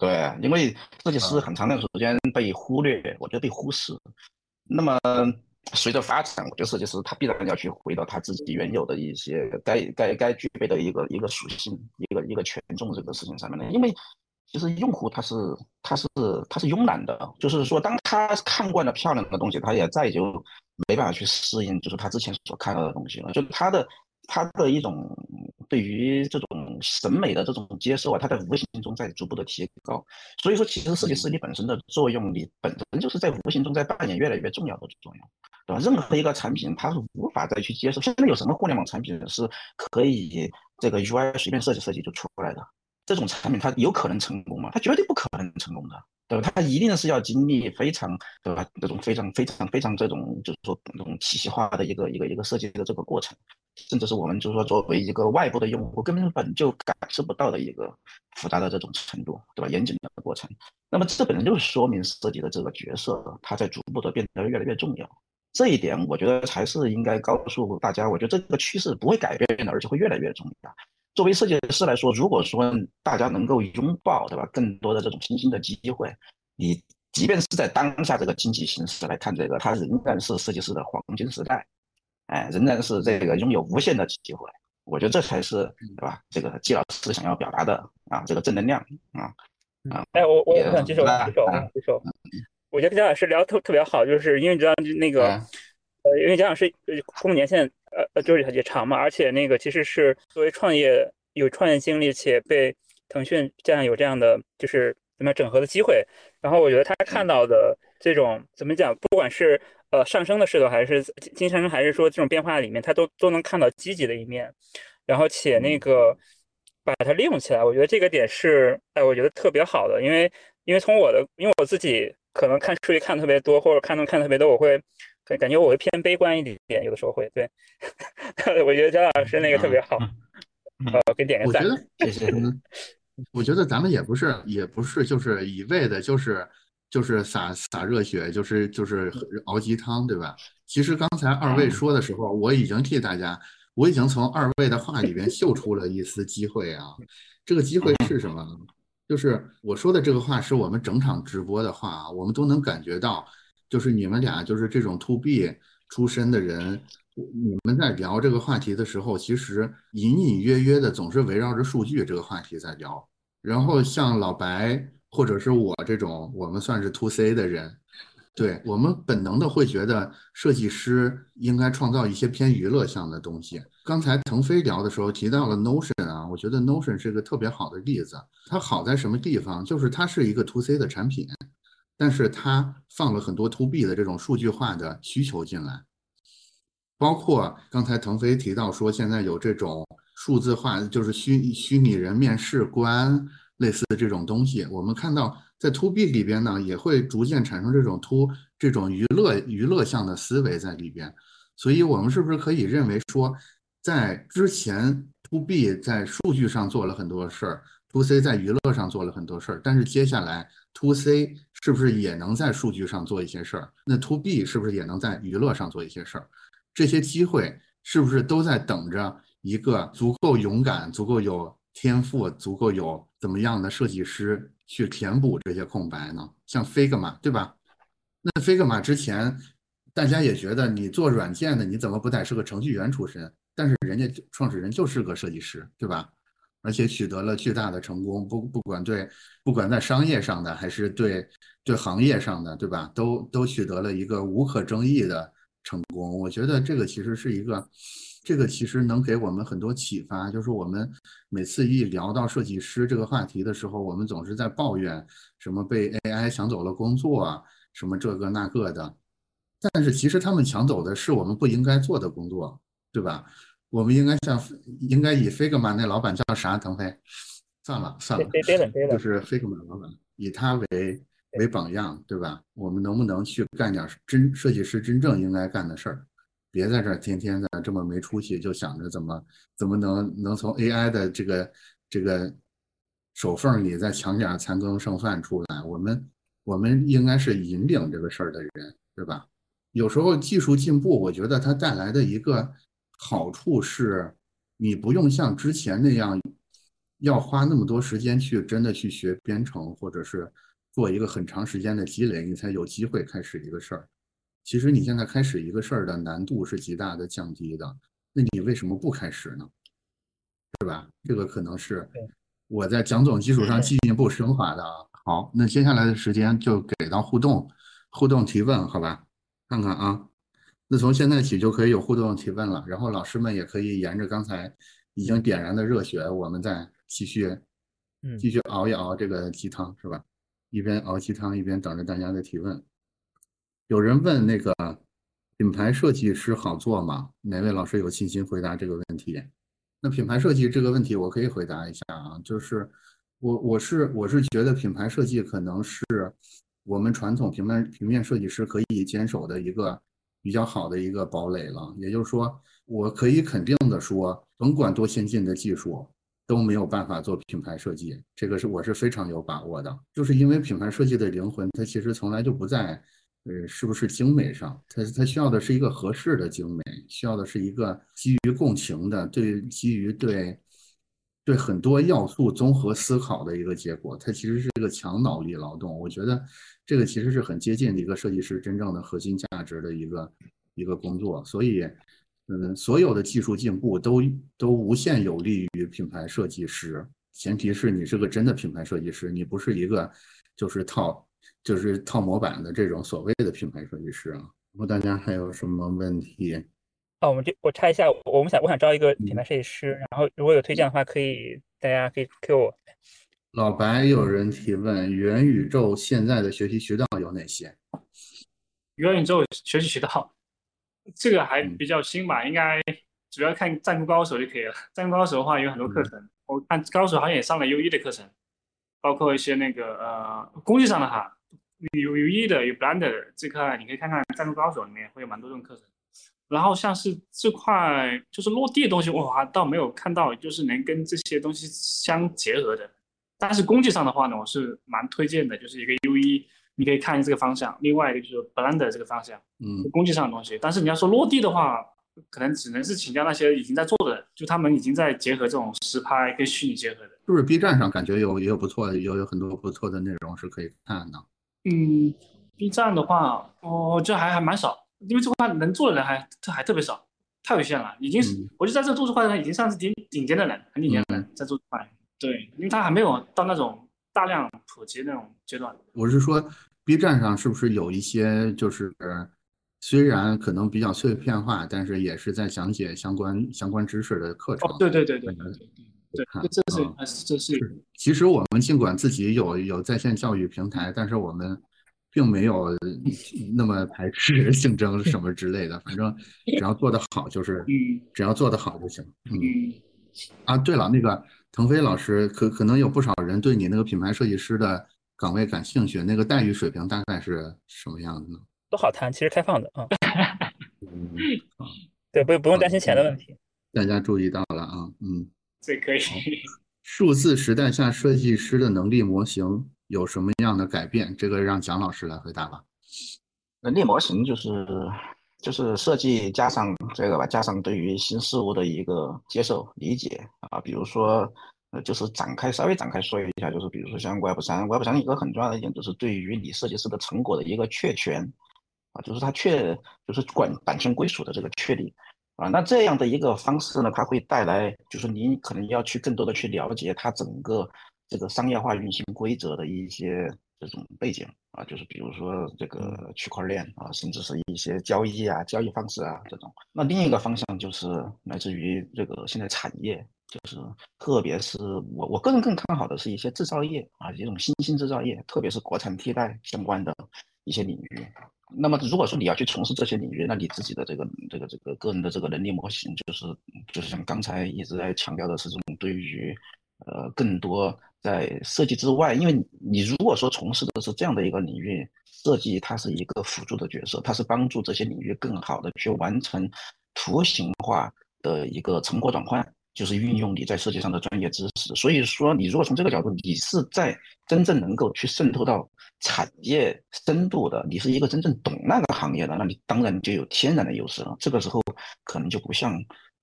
对，因为设计师很长一段时间被忽略，我觉得被忽视。那么。随着发展，我觉得设计师他必然要去回到他自己原有的一些该该该具备的一个一个属性，一个一个权重这个事情上面的。因为其实用户他是他是他是慵懒的，就是说当他看惯了漂亮的东西，他也再也就没办法去适应，就是他之前所看到的东西了。就他的他的一种对于这种审美的这种接受啊，它在无形中在逐步的提高。所以说，其实设计师你本身的作用，你本身就是在无形中在扮演越来越重要的作用，对吧？任何一个产品，它是无法再去接受。现在有什么互联网产品是可以这个 UI 随便设计设计就出来的？这种产品它有可能成功吗？它绝对不可能成功的，对吧？它一定是要经历非常，对吧？这种非常非常非常这种就是说那种体系化的一个一个一个设计的这个过程，甚至是我们就是说作为一个外部的用户根本就感受不到的一个复杂的这种程度，对吧？严谨的过程。那么这本身就是说明设计的这个角色它在逐步的变得越来越重要。这一点我觉得才是应该告诉大家，我觉得这个趋势不会改变的，而且会越来越重要。作为设计师来说，如果说大家能够拥抱，对吧？更多的这种新兴的机会，你即便是在当下这个经济形势来看，这个它仍然是设计师的黄金时代，哎，仍然是这个拥有无限的机会。我觉得这才是，对吧？这个季老师想要表达的啊，这个正能量啊啊！哎，我我我想举手举手举手。我觉得姜老师聊特特别好，就是因为你知道那个，呃，因为姜老师工作年限。呃呃，就是也长嘛，而且那个其实是作为创业有创业经历，且被腾讯这样有这样的就是怎么样整合的机会。然后我觉得他看到的这种怎么讲，不管是呃上升的势头，还是金上升，还是说这种变化里面，他都都能看到积极的一面。然后且那个把它利用起来，我觉得这个点是哎，我觉得特别好的，因为因为从我的，因为我自己可能看数据看特别多，或者看东看特别多，我会。感觉我会偏悲观一点点，有的时候会对。我觉得张老师那个特别好，呃，给点个赞。我觉得，谢谢。我觉得咱们也不是，也不是，就是一味的，就是就是洒洒热血，就是就是熬鸡汤，对吧？其实刚才二位说的时候，我已经替大家，我已经从二位的话里边嗅出了一丝机会啊。这个机会是什么？就是我说的这个话，是我们整场直播的话，我们都能感觉到。就是你们俩就是这种 to B 出身的人，你们在聊这个话题的时候，其实隐隐约约的总是围绕着数据这个话题在聊。然后像老白或者是我这种，我们算是 to C 的人，对我们本能的会觉得设计师应该创造一些偏娱乐向的东西。刚才腾飞聊的时候提到了 Notion 啊，我觉得 Notion 是个特别好的例子。它好在什么地方？就是它是一个 to C 的产品。但是它放了很多 to B 的这种数据化的需求进来，包括刚才腾飞提到说，现在有这种数字化，就是虚虚拟人面试官类似的这种东西。我们看到在 to B 里边呢，也会逐渐产生这种 to 这种娱乐娱乐向的思维在里边。所以，我们是不是可以认为说，在之前 to B 在数据上做了很多事儿，to C 在娱乐上做了很多事儿，但是接下来 to C 是不是也能在数据上做一些事儿？那 to B 是不是也能在娱乐上做一些事儿？这些机会是不是都在等着一个足够勇敢、足够有天赋、足够有怎么样的设计师去填补这些空白呢？像 Figma 对吧？那 Figma 之前大家也觉得你做软件的，你怎么不得是个程序员出身？但是人家创始人就是个设计师，对吧？而且取得了巨大的成功，不不管对，不管在商业上的还是对对行业上的，对吧？都都取得了一个无可争议的成功。我觉得这个其实是一个，这个其实能给我们很多启发。就是我们每次一聊到设计师这个话题的时候，我们总是在抱怨什么被 AI 抢走了工作啊，什么这个那个的。但是其实他们抢走的是我们不应该做的工作，对吧？我们应该像应该以 Figma 那老板叫啥？腾飞，算了算了，就是 Figma 老板，以他为为榜样，对吧？我们能不能去干点真设计师真正应该干的事儿？别在这儿天天的这么没出息，就想着怎么怎么能能从 AI 的这个这个手缝里再抢点残羹剩饭出来？我们我们应该是引领这个事儿的人，对吧？有时候技术进步，我觉得它带来的一个。好处是，你不用像之前那样，要花那么多时间去真的去学编程，或者是做一个很长时间的积累，你才有机会开始一个事儿。其实你现在开始一个事儿的难度是极大的降低的，那你为什么不开始呢？是吧？这个可能是我在蒋总基础上进一步升华的啊。好，那接下来的时间就给到互动，互动提问，好吧？看看啊，那从现在起就可以有互动提问了，然后老师们也可以沿着刚才已经点燃的热血，我们再继续，嗯继续熬一熬这个鸡汤，是吧？一边熬鸡汤一边等着大家的提问。有人问那个品牌设计师好做吗？哪位老师有信心回答这个问题？那品牌设计这个问题我可以回答一下啊，就是我我是我是觉得品牌设计可能是我们传统平面平面设计师可以坚守的一个比较好的一个堡垒了。也就是说，我可以肯定的说，甭管多先进的技术都没有办法做品牌设计，这个是我是非常有把握的。就是因为品牌设计的灵魂，它其实从来就不在。呃，是不是精美上？它它需要的是一个合适的精美，需要的是一个基于共情的，对基于对对很多要素综合思考的一个结果。它其实是一个强脑力劳动。我觉得这个其实是很接近一个设计师真正的核心价值的一个一个工作。所以，嗯，所有的技术进步都都无限有利于品牌设计师，前提是你是个真的品牌设计师，你不是一个就是套。就是套模板的这种所谓的品牌设计师啊，然后大家还有什么问题？哦，我们这我插一下，我们想我想招一个品牌设计师，然后如果有推荐的话，可以大家可以 Q 我。老白有人提问：元宇宙现在的学习渠道有哪些？元宇宙学习渠道，这个还比较新吧，应该主要看战酷高手就可以了。战酷高手的话有很多课程，我看高手好像也上了 U 一的课程，包括一些那个呃工具上的哈。有有 E 的，有 Blender 这块，你可以看看《战斗高手》里面会有蛮多这种课程。然后像是这块就是落地的东西，哇，倒没有看到，就是能跟这些东西相结合的。但是工具上的话呢，我是蛮推荐的，就是一个 U 一，你可以看这个方向；另外一个就是 Blender 这个方向，嗯，工具上的东西。但是你要说落地的话，可能只能是请教那些已经在做的，就他们已经在结合这种实拍跟虚拟结合的。是不是 B 站上感觉有也有不错的，有有很多不错的内容是可以看的？嗯，B 站的话，哦，这还还蛮少，因为这块能做的人还这还特别少，太有限了。已经是，我就在这做这块的人，已经算是顶顶尖的人，很顶尖的人在做这块。对，因为他还没有到那种大量普及那种阶段。我是说，B 站上是不是有一些就是虽然可能比较碎片化，但是也是在讲解相关相关知识的课程？哦，对对对对对对。对，这是这是。其实我们尽管自己有有在线教育平台，但是我们并没有那么排斥 竞争什么之类的。反正只要做得好，就是只要做得好就行。嗯。啊，对了，那个腾飞老师，可可能有不少人对你那个品牌设计师的岗位感兴趣。那个待遇水平大概是什么样的呢？都好谈，其实开放的啊。嗯。对，不不用担心钱的问题。大家注意到了啊，嗯。这可以。数字时代下设计师的能力模型有什么样的改变？这个让蒋老师来回答吧。能力模型就是就是设计加上这个吧，加上对于新事物的一个接受理解啊。比如说，呃，就是展开稍微展开说一下，就是比如说像 Web 三，Web 三一个很重要的一点就是对于你设计师的成果的一个确权啊，就是它确就是管版权归属的这个确立。啊，那这样的一个方式呢，它会带来，就是您可能要去更多的去了解它整个这个商业化运行规则的一些这种背景啊，就是比如说这个区块链啊，甚至是一些交易啊、交易方式啊这种。那另一个方向就是来自于这个现在产业，就是特别是我我个人更看好的是一些制造业啊，一种新兴制造业，特别是国产替代相关的一些领域。那么，如果说你要去从事这些领域，那你自己的这个、这个、这个个人的这个能力模型，就是就是像刚才一直在强调的是这种对于，呃，更多在设计之外，因为你如果说从事的是这样的一个领域，设计它是一个辅助的角色，它是帮助这些领域更好的去完成图形化的一个成果转换。就是运用你在设计上的专业知识，所以说你如果从这个角度，你是在真正能够去渗透到产业深度的，你是一个真正懂那个行业的，那你当然就有天然的优势了。这个时候可能就不像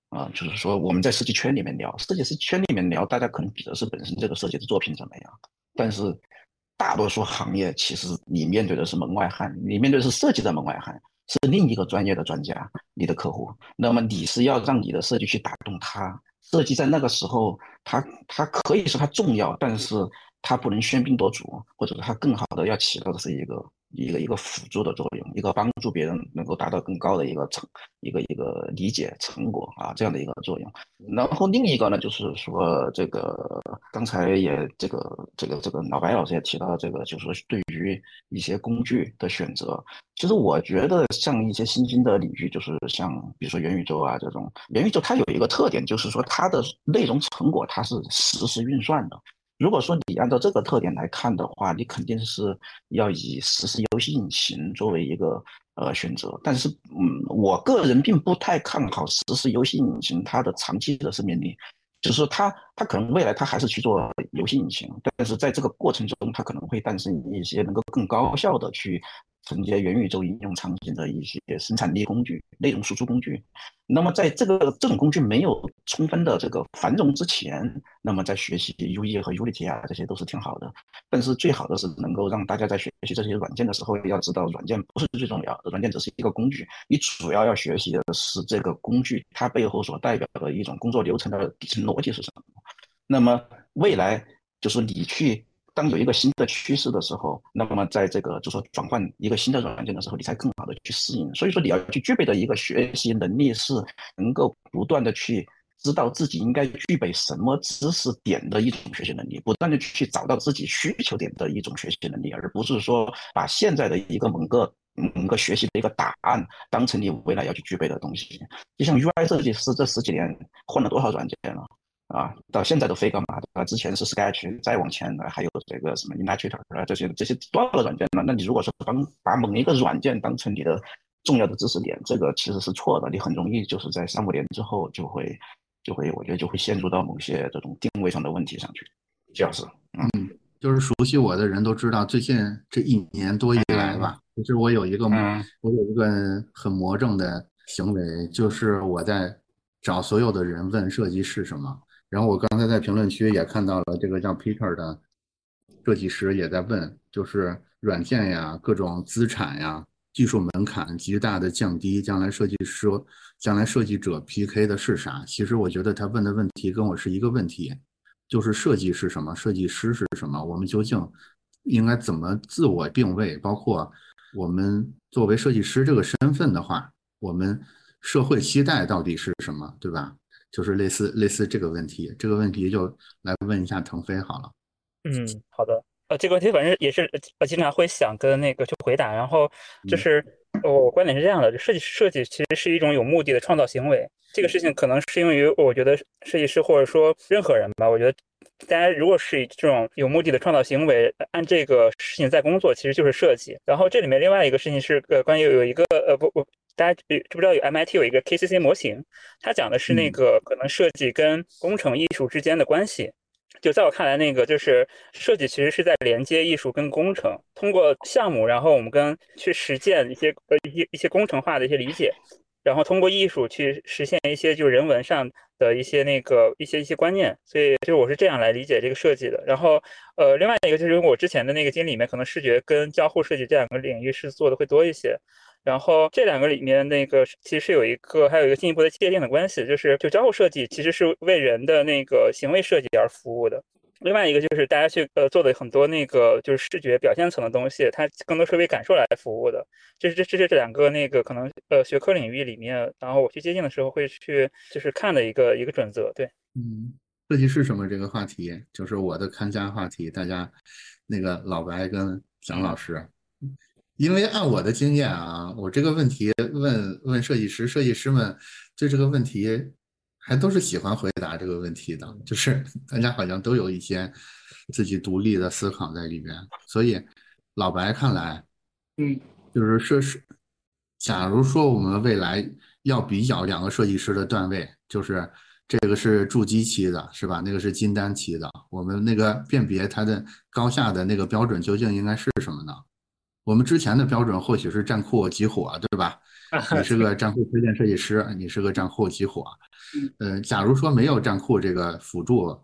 啊，就是说我们在设计圈里面聊，设计师圈里面聊，大家可能比的是本身这个设计的作品怎么样，但是大多数行业其实你面对的是门外汉，你面对的是设计的门外汉，是另一个专业的专家，你的客户，那么你是要让你的设计去打动他。设计在那个时候，它它可以说它重要，但是它不能喧宾夺主，或者说它更好的要起到的是一个。一个一个辅助的作用，一个帮助别人能够达到更高的一个成一个一个理解成果啊，这样的一个作用。然后另一个呢，就是说这个刚才也这个这个这个老白老师也提到这个，就是说对于一些工具的选择，其实我觉得像一些新兴的领域，就是像比如说元宇宙啊这种，元宇宙它有一个特点，就是说它的内容成果它是实时运算的。如果说你按照这个特点来看的话，你肯定是要以实时游戏引擎作为一个呃选择。但是，嗯，我个人并不太看好实时游戏引擎它的长期的生命力，就是说它它可能未来它还是去做游戏引擎，但是在这个过程中，它可能会诞生一些能够更高效的去。承接元宇宙应用场景的一些生产力工具、内容输出工具。那么，在这个这种工具没有充分的这个繁荣之前，那么在学习 UE 和 Unity 啊，这些都是挺好的。但是最好的是能够让大家在学习这些软件的时候，要知道软件不是最重要的，软件只是一个工具。你主要要学习的是这个工具它背后所代表的一种工作流程的底层逻辑是什么。那么未来就是你去。当有一个新的趋势的时候，那么在这个就说转换一个新的软件的时候，你才更好的去适应。所以说你要去具备的一个学习能力是能够不断的去知道自己应该具备什么知识点的一种学习能力，不断的去找到自己需求点的一种学习能力，而不是说把现在的一个某个某个学习的一个答案当成你未来要去具备的东西。就像 UI 设计师这十几年换了多少软件了？啊，到现在都 Figma 啊，之前是 Sketch，再往前呢还有这个什么 Illustrator 啊，这些这些多少个软件呢？那你如果说把把某一个软件当成你的重要的知识点，这个其实是错的。你很容易就是在三五年之后就会就会，我觉得就会陷入到某些这种定位上的问题上去。季老师，嗯，就是熟悉我的人都知道，最近这一年多以来吧，其实我有一个我有一个很魔怔的行为，就是我在找所有的人问设计是什么。然后我刚才在评论区也看到了这个叫 Peter 的设计师也在问，就是软件呀、各种资产呀、技术门槛极大的降低，将来设计师、将来设计者 PK 的是啥？其实我觉得他问的问题跟我是一个问题，就是设计是什么？设计师是什么？我们究竟应该怎么自我定位？包括我们作为设计师这个身份的话，我们社会期待到底是什么？对吧？就是类似类似这个问题，这个问题就来问一下腾飞好了。嗯，好的。呃，这个问题反正也是我经常会想跟那个去回答。然后就是我观点是这样的：设计设计其实是一种有目的的创造行为。这个事情可能适用于我觉得设计师或者说任何人吧。我觉得大家如果是以这种有目的的创造行为按这个事情在工作，其实就是设计。然后这里面另外一个事情是呃关于有一个呃不不。大家知不知道有 MIT 有一个 KCC 模型，它讲的是那个可能设计跟工程艺术之间的关系。就在我看来，那个就是设计其实是在连接艺术跟工程，通过项目，然后我们跟去实践一些呃一些一些工程化的一些理解，然后通过艺术去实现一些就人文上的一些那个一些一些观念。所以就是我是这样来理解这个设计的。然后呃，另外一个就是我之前的那个经历里面，可能视觉跟交互设计这两个领域是做的会多一些。然后这两个里面，那个其实是有一个，还有一个进一步的界定的关系，就是就交互设计其实是为人的那个行为设计而服务的。另外一个就是大家去呃做的很多那个就是视觉表现层的东西，它更多是为感受来服务的。这是这这是这两个那个可能呃学科领域里面，然后我去接近的时候会去就是看的一个一个准则。对，嗯，设计是什么这个话题，就是我的看家话题，大家那个老白跟蒋老师。因为按我的经验啊，我这个问题问问设计师，设计师们对这个问题还都是喜欢回答这个问题的，就是大家好像都有一些自己独立的思考在里边。所以老白看来，嗯，就是设是，假如说我们未来要比较两个设计师的段位，就是这个是筑基期的，是吧？那个是金丹期的，我们那个辨别它的高下的那个标准究竟应该是什么呢？我们之前的标准或许是战库集火，对吧？你是个战库推荐设计师，你是个战库集火。嗯，假如说没有站库这个辅助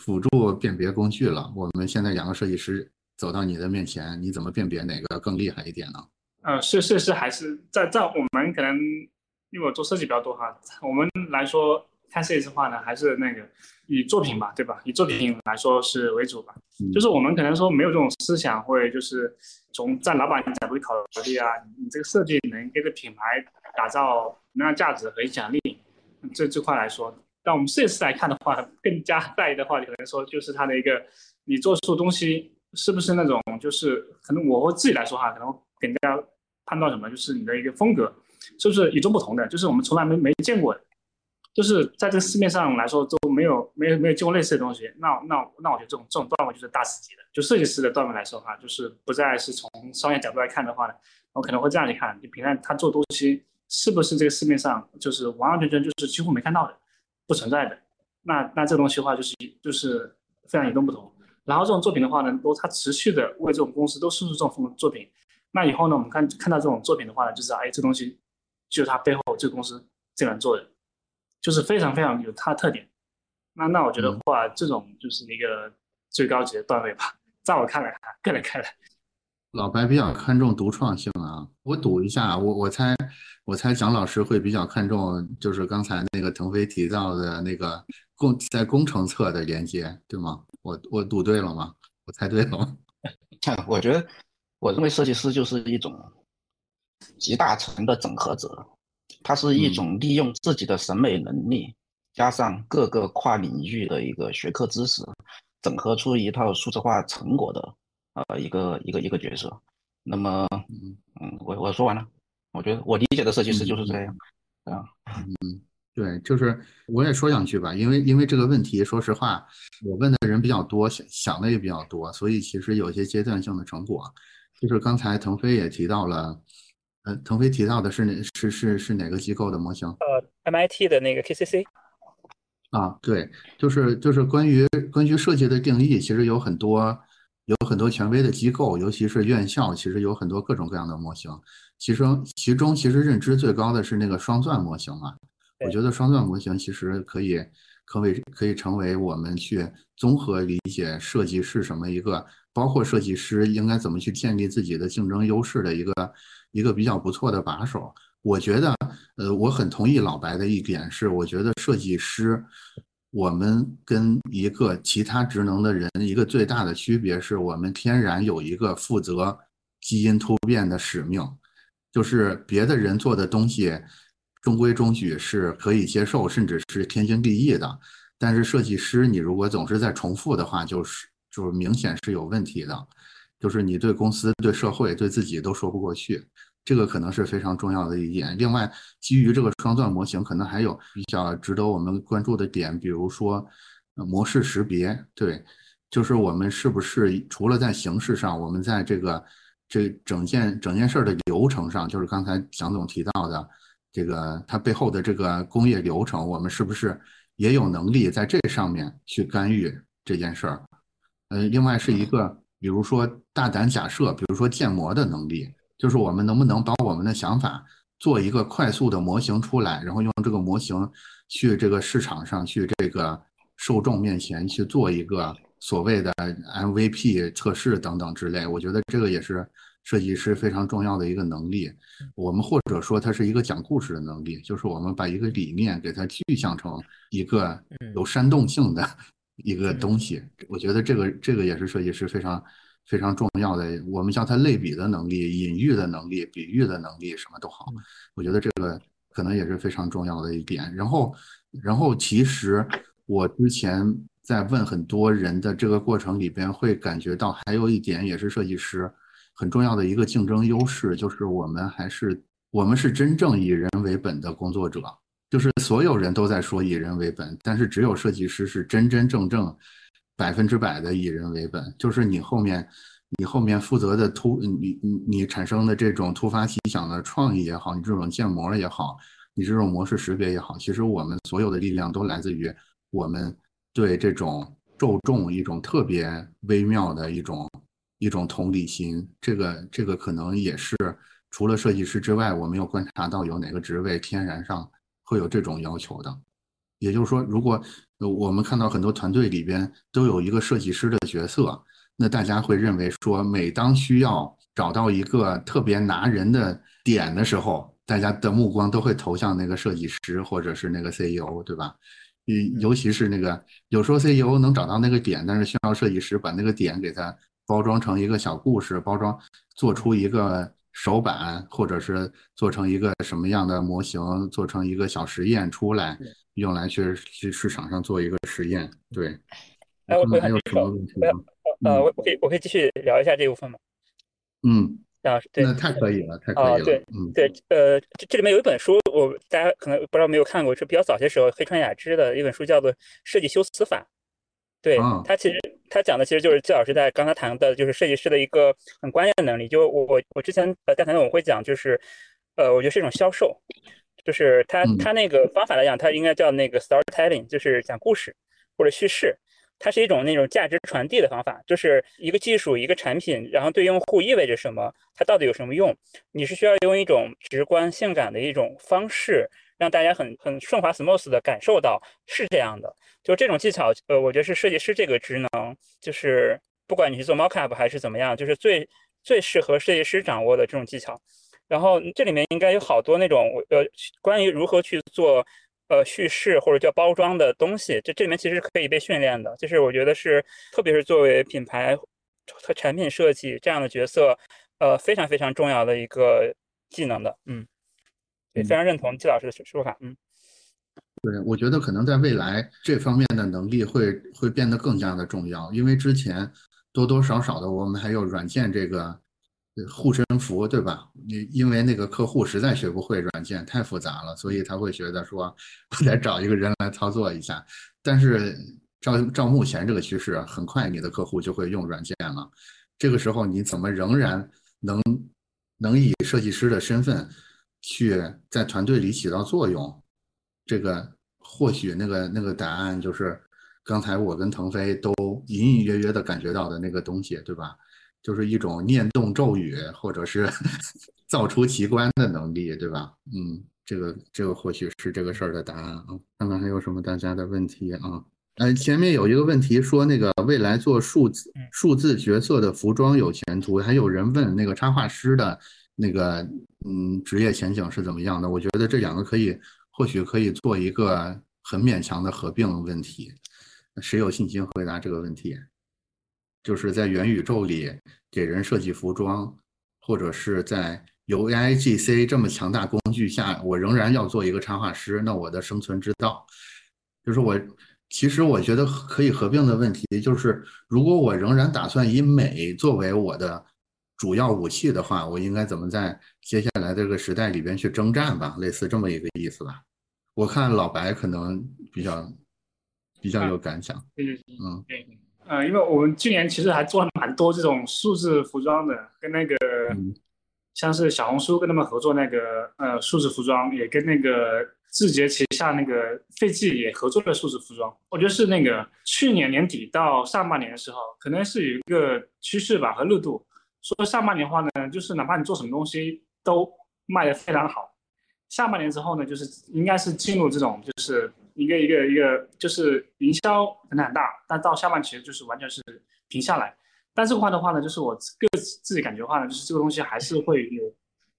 辅助辨别工具了，我们现在两个设计师走到你的面前，你怎么辨别哪个更厉害一点呢？呃，是是是，还是在在我们可能因为我做设计比较多哈，我们来说看设计师的话呢，还是那个以作品吧，对吧？以作品来说是为主吧。就是我们可能说没有这种思想，会就是从在老板角度考虑啊，你这个设计能给这品牌打造什么样价值和影响力，这这块来说。但我们设计师来看的话，更加在意的话，可能说就是它的一个，你做出东西是不是那种，就是可能我会自己来说哈，可能更加判断什么，就是你的一个风格是不是与众不同的，就是我们从来没没见过的，就是在这个市面上来说都没有没有没有见过类似的东西。那那那我觉得这种这种段位就是大师级的，就设计师的段位来说哈，就是不再是从商业角度来看的话呢，我可能会这样去看，你评判他做东西是不是这个市面上就是完完全全就是几乎没看到的。不存在的，那那这东西的话就是就是非常与众不同。然后这种作品的话呢，都它持续的为这种公司都输出这种风作品。那以后呢，我们看看到这种作品的话呢，就知道哎，这东西就是它背后这个公司这样做的，就是非常非常有它的特点。那那我觉得话，这种就是一个最高级的段位吧，在我看来，个人看来。老白比较看重独创性啊，我赌一下，我我猜，我猜蒋老师会比较看重，就是刚才那个腾飞提到的那个工在工程侧的连接，对吗？我我赌对了吗？我猜对了吗？我觉得，我认为设计师就是一种集大成的整合者，他是一种利用自己的审美能力，加上各个跨领域的一个学科知识，整合出一套数字化成果的。呃，一个一个一个角色，那么，嗯，我我说完了，我觉得我理解的设计师就是这样，啊，嗯，对，就是我也说两句吧，因为因为这个问题，说实话，我问的人比较多，想想的也比较多，所以其实有些阶段性的成果，就是刚才腾飞也提到了，呃，腾飞提到的是哪是是是哪个机构的模型？呃，MIT 的那个 KCC。啊，对，就是就是关于关于设计的定义，其实有很多。有很多权威的机构，尤其是院校，其实有很多各种各样的模型。其中，其中其实认知最高的是那个双钻模型嘛。我觉得双钻模型其实可以，可为可以成为我们去综合理解设计是什么一个，包括设计师应该怎么去建立自己的竞争优势的一个一个比较不错的把手。我觉得，呃，我很同意老白的一点是，我觉得设计师。我们跟一个其他职能的人一个最大的区别是我们天然有一个负责基因突变的使命，就是别的人做的东西中规中矩是可以接受，甚至是天经地义的。但是设计师，你如果总是在重复的话，就是就是明显是有问题的，就是你对公司、对社会、对自己都说不过去。这个可能是非常重要的一点。另外，基于这个双钻模型，可能还有比较值得我们关注的点，比如说模式识别。对，就是我们是不是除了在形式上，我们在这个这整件整件事的流程上，就是刚才蒋总提到的这个它背后的这个工业流程，我们是不是也有能力在这上面去干预这件事儿？呃，另外是一个，比如说大胆假设，比如说建模的能力。就是我们能不能把我们的想法做一个快速的模型出来，然后用这个模型去这个市场上去这个受众面前去做一个所谓的 MVP 测试等等之类。我觉得这个也是设计师非常重要的一个能力。我们或者说它是一个讲故事的能力，就是我们把一个理念给它具象成一个有煽动性的 一个东西。我觉得这个这个也是设计师非常。非常重要的，我们叫它类比的能力、隐喻的能力、比喻的能力，什么都好。我觉得这个可能也是非常重要的一点。然后，然后其实我之前在问很多人的这个过程里边，会感觉到还有一点也是设计师很重要的一个竞争优势，就是我们还是我们是真正以人为本的工作者。就是所有人都在说以人为本，但是只有设计师是真真正正。百分之百的以人为本，就是你后面，你后面负责的突，你你你产生的这种突发奇想的创意也好，你这种建模也好，你这种模式识别也好，其实我们所有的力量都来自于我们对这种受众一种特别微妙的一种一种同理心。这个这个可能也是除了设计师之外，我没有观察到有哪个职位天然上会有这种要求的。也就是说，如果我们看到很多团队里边都有一个设计师的角色，那大家会认为说，每当需要找到一个特别拿人的点的时候，大家的目光都会投向那个设计师或者是那个 CEO，对吧？尤其是那个有时候 CEO 能找到那个点，但是需要设计师把那个点给它包装成一个小故事，包装做出一个手板，或者是做成一个什么样的模型，做成一个小实验出来，用来去去市场上做一个实验。对，哎，我还有什么问题吗？呃，我我可以我可以继续聊一下这部分吗？嗯。啊，对，那太可以了，太可以了。啊，对，嗯，对，呃，这这里面有一本书，我大家可能不知道没有看过，是比较早些时候黑川雅之的一本书，叫做《设计修辞法》。对，它其实他讲的其实就是季老师在刚才谈的，就是设计师的一个很关键的能力。就我我之前呃在谈的我会讲，就是呃，我觉得是一种销售，就是他他那个方法来讲，他应该叫那个 storytelling，就是讲故事或者叙事。它是一种那种价值传递的方法，就是一个技术、一个产品，然后对用户意味着什么，它到底有什么用？你是需要用一种直观、性感的一种方式，让大家很很顺滑、smooth 的感受到是这样的。就这种技巧，呃，我觉得是设计师这个职能，就是不管你是做 mockup 还是怎么样，就是最最适合设计师掌握的这种技巧。然后这里面应该有好多那种呃，关于如何去做。呃，叙事或者叫包装的东西，这这里面其实可以被训练的。就是我觉得是，特别是作为品牌和产品设计这样的角色，呃，非常非常重要的一个技能的。嗯，也非常认同季老师的说法。嗯，对，我觉得可能在未来这方面的能力会会变得更加的重要，因为之前多多少少的我们还有软件这个。护身符，对吧？你因为那个客户实在学不会软件，太复杂了，所以他会觉得说，我得找一个人来操作一下。但是照照目前这个趋势，很快你的客户就会用软件了。这个时候你怎么仍然能能以设计师的身份去在团队里起到作用？这个或许那个那个答案就是刚才我跟腾飞都隐隐约约的感觉到的那个东西，对吧？就是一种念动咒语，或者是 造出奇观的能力，对吧？嗯，这个这个或许是这个事儿的答案啊。看看还有什么大家的问题啊？呃，前面有一个问题说那个未来做数字数字角色的服装有前途，还有人问那个插画师的那个嗯职业前景是怎么样的？我觉得这两个可以或许可以做一个很勉强的合并问题。谁有信心回答这个问题？就是在元宇宙里给人设计服装，或者是在有 AI GC 这么强大工具下，我仍然要做一个插画师，那我的生存之道，就是我其实我觉得可以合并的问题，就是如果我仍然打算以美作为我的主要武器的话，我应该怎么在接下来这个时代里边去征战吧？类似这么一个意思吧。我看老白可能比较比较有感想。嗯因为我们去年其实还做了蛮多这种数字服装的，跟那个像是小红书跟他们合作那个呃数字服装，也跟那个字节旗下那个废弃也合作了数字服装。我觉得是那个去年年底到上半年的时候，可能是有一个趋势吧和热度。说上半年话呢，就是哪怕你做什么东西都卖的非常好。下半年之后呢，就是应该是进入这种就是。一个一个一个就是营销很很大，但到下半其实就是完全是平下来。但这块的话呢，就是我个自己感觉的话呢，就是这个东西还是会有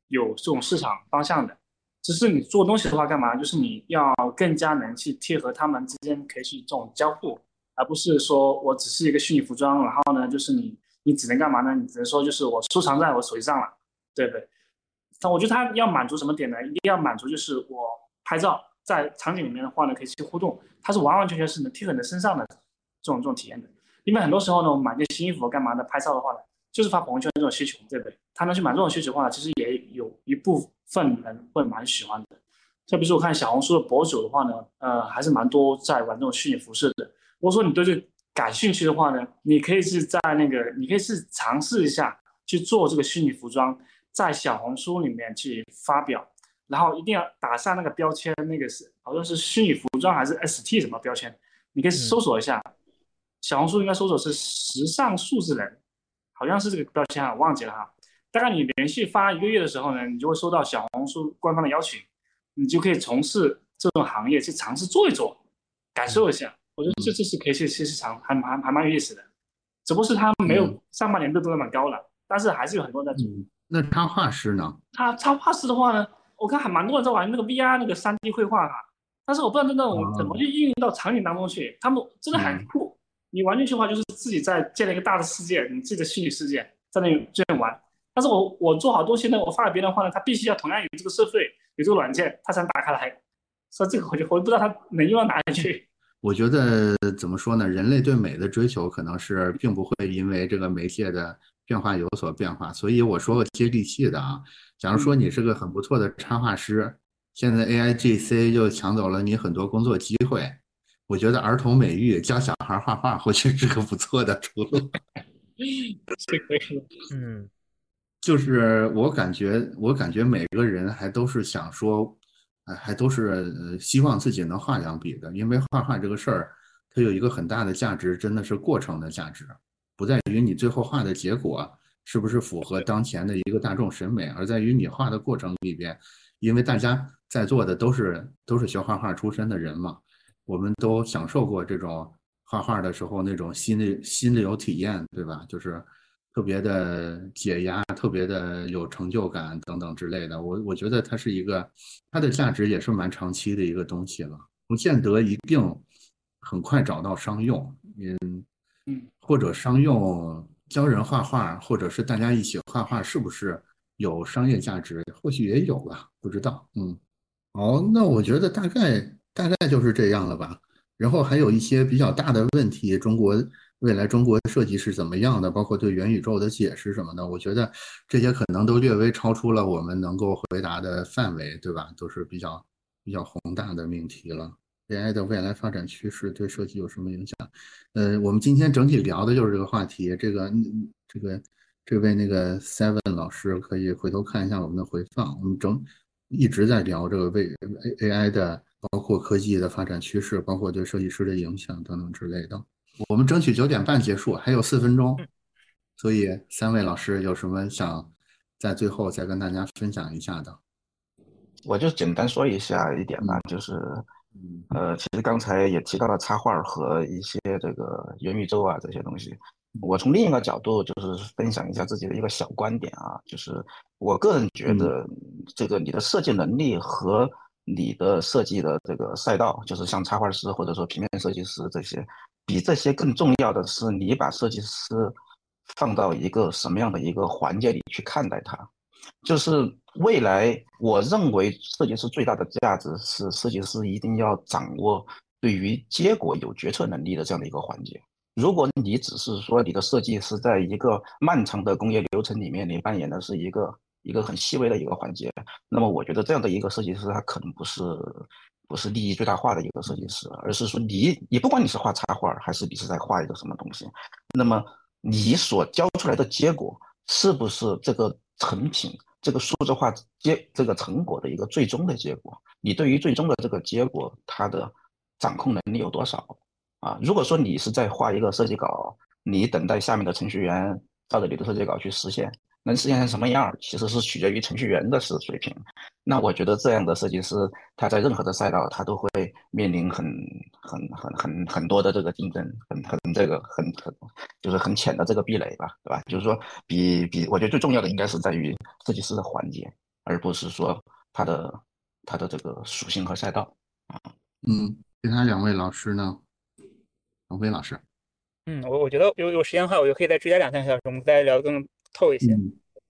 有这种市场方向的。只是你做东西的话，干嘛？就是你要更加能去贴合他们之间可以去这种交互，而不是说我只是一个虚拟服装，然后呢，就是你你只能干嘛呢？你只能说就是我收藏在我手机上了，对不对？但我觉得它要满足什么点呢？一定要满足就是我拍照。在场景里面的话呢，可以去互动，它是完完全全是能贴在你身上的这种这种体验的。因为很多时候呢，我们买件新衣服干嘛呢？拍照的话呢，就是发朋友圈这种需求，对不对？他能去满足这种需求的话，其实也有一部分人会蛮喜欢的。特别是我看小红书的博主的话呢，呃，还是蛮多在玩这种虚拟服饰的。如果说你对这感兴趣的话呢，你可以是在那个，你可以是尝试一下去做这个虚拟服装，在小红书里面去发表。然后一定要打上那个标签，那个是好像是虚拟服装还是 ST 什么标签？你可以搜索一下，小红书应该搜索是时尚数字人，好像是这个标签啊，我忘记了哈。大概你连续发一个月的时候呢，你就会收到小红书官方的邀请，你就可以从事这种行业去尝试做一做，感受一下。我觉得这这是可以去去尝，还还还蛮有意思的。只不过是他没有上半年热度那么高了，但是还是有很多人在做。那插画师呢？他插画师的话呢？我看还蛮多人在玩那个 VR 那个 3D 绘画哈，但是我不知道那种怎么去运用到场景当中去，他们真的很酷。你玩进去的话，就是自己在建了一个大的世界，你自己的虚拟世界在那这样玩。但是我我做好东西呢，我发给别人的话呢，他必须要同样有这个设备，有这个软件，他才能打开来。所以这个我就我不知道他能用到哪里去。我觉得怎么说呢？人类对美的追求可能是并不会因为这个媒介的变化有所变化。所以我说个接地气的啊，假如说你是个很不错的插画师，现在 A I G C 又抢走了你很多工作机会，我觉得儿童美育教小孩画画或许是个不错的出路。这可以，嗯。就是我感觉，我感觉每个人还都是想说，哎，还都是呃希望自己能画两笔的。因为画画这个事儿，它有一个很大的价值，真的是过程的价值，不在于你最后画的结果是不是符合当前的一个大众审美，而在于你画的过程里边。因为大家在座的都是都是学画画出身的人嘛，我们都享受过这种画画的时候那种心里心里有体验，对吧？就是。特别的解压，特别的有成就感等等之类的，我我觉得它是一个，它的价值也是蛮长期的一个东西了，不见得一定很快找到商用，嗯嗯，或者商用教人画画，或者是大家一起画画，是不是有商业价值？或许也有吧，不知道，嗯，好，那我觉得大概大概就是这样了吧，然后还有一些比较大的问题，中国。未来中国设计是怎么样的？包括对元宇宙的解释什么的，我觉得这些可能都略微超出了我们能够回答的范围，对吧？都是比较比较宏大的命题了。AI 的未来发展趋势对设计有什么影响？呃，我们今天整体聊的就是这个话题。这个这个这位那个 Seven 老师可以回头看一下我们的回放。我们整一直在聊这个未 AI 的，包括科技的发展趋势，包括对设计师的影响等等之类的。我们争取九点半结束，还有四分钟，所以三位老师有什么想在最后再跟大家分享一下的？我就简单说一下一点吧，就是，呃，其实刚才也提到了插画和一些这个元宇宙啊这些东西。我从另一个角度就是分享一下自己的一个小观点啊，就是我个人觉得，这个你的设计能力和你的设计的这个赛道，就是像插画师或者说平面设计师这些。比这些更重要的是，你把设计师放到一个什么样的一个环节里去看待他？就是未来，我认为设计师最大的价值是，设计师一定要掌握对于结果有决策能力的这样的一个环节。如果你只是说你的设计是在一个漫长的工业流程里面，你扮演的是一个一个很细微的一个环节，那么我觉得这样的一个设计师，他可能不是。不是利益最大化的一个设计师，而是说你，你不管你是画插画，还是你是在画一个什么东西，那么你所交出来的结果是不是这个成品、这个数字化结这个成果的一个最终的结果？你对于最终的这个结果，它的掌控能力有多少？啊，如果说你是在画一个设计稿，你等待下面的程序员照着你的设计稿去实现。能实现成什么样，其实是取决于程序员的是水平。那我觉得这样的设计师，他在任何的赛道，他都会面临很、很、很、很很多的这个竞争，很、很这个、很、很，就是很浅的这个壁垒吧，对吧？就是说，比比，我觉得最重要的应该是在于设计师的环节，而不是说他的他的这个属性和赛道啊。嗯，其他两位老师呢？王飞老师。嗯，我我觉得有有时间的话，我就可以再追加两三个小时，我们再聊更。透一些，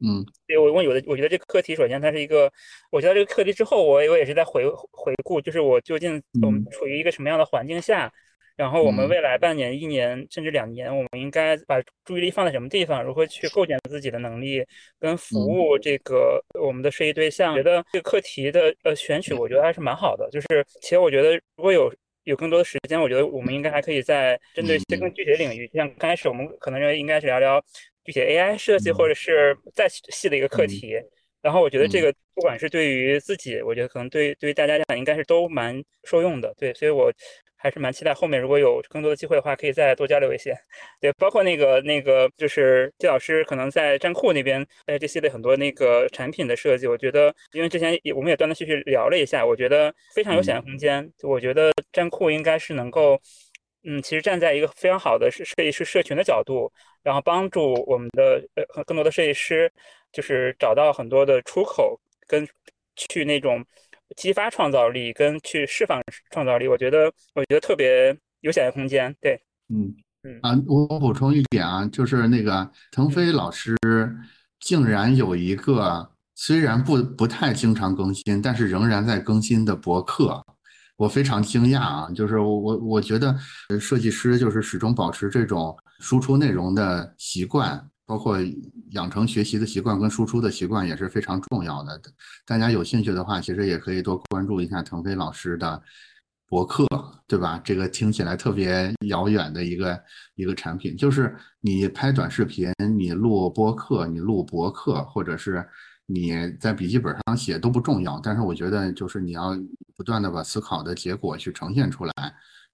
嗯，对我问有的，我觉得这个课题首先它是一个，我觉得这个课题之后，我我也是在回回顾，就是我究竟我们处于一个什么样的环境下，然后我们未来半年、一年甚至两年，我们应该把注意力放在什么地方，如何去构建自己的能力跟服务这个我们的设计对象。觉得这个课题的呃选取，我觉得还是蛮好的，就是其实我觉得如果有有更多的时间，我觉得我们应该还可以在针对一些更具体的领域，像刚开始我们可能认为应该是聊聊。具体 AI 设计，或者是再细的一个课题，然后我觉得这个不管是对于自己，我觉得可能对对于大家讲应该是都蛮受用的，对，所以我还是蛮期待后面如果有更多的机会的话，可以再多交流一些，对，包括那个那个就是季老师可能在站库那边，呃，这系列很多那个产品的设计，我觉得因为之前也我们也断断续续聊了一下，我觉得非常有想象空间，我觉得站库应该是能够。嗯，其实站在一个非常好的设设计师社群的角度，然后帮助我们的呃更多的设计师，就是找到很多的出口，跟去那种激发创造力跟去释放创造力，我觉得我觉得特别有想象空间。对，嗯嗯啊，我补充一点啊，就是那个腾飞老师竟然有一个虽然不不太经常更新，但是仍然在更新的博客。我非常惊讶啊，就是我我我觉得设计师就是始终保持这种输出内容的习惯，包括养成学习的习惯跟输出的习惯也是非常重要的。大家有兴趣的话，其实也可以多关注一下腾飞老师的博客，对吧？这个听起来特别遥远的一个一个产品，就是你拍短视频，你录播客，你录博客，或者是。你在笔记本上写都不重要，但是我觉得就是你要不断的把思考的结果去呈现出来，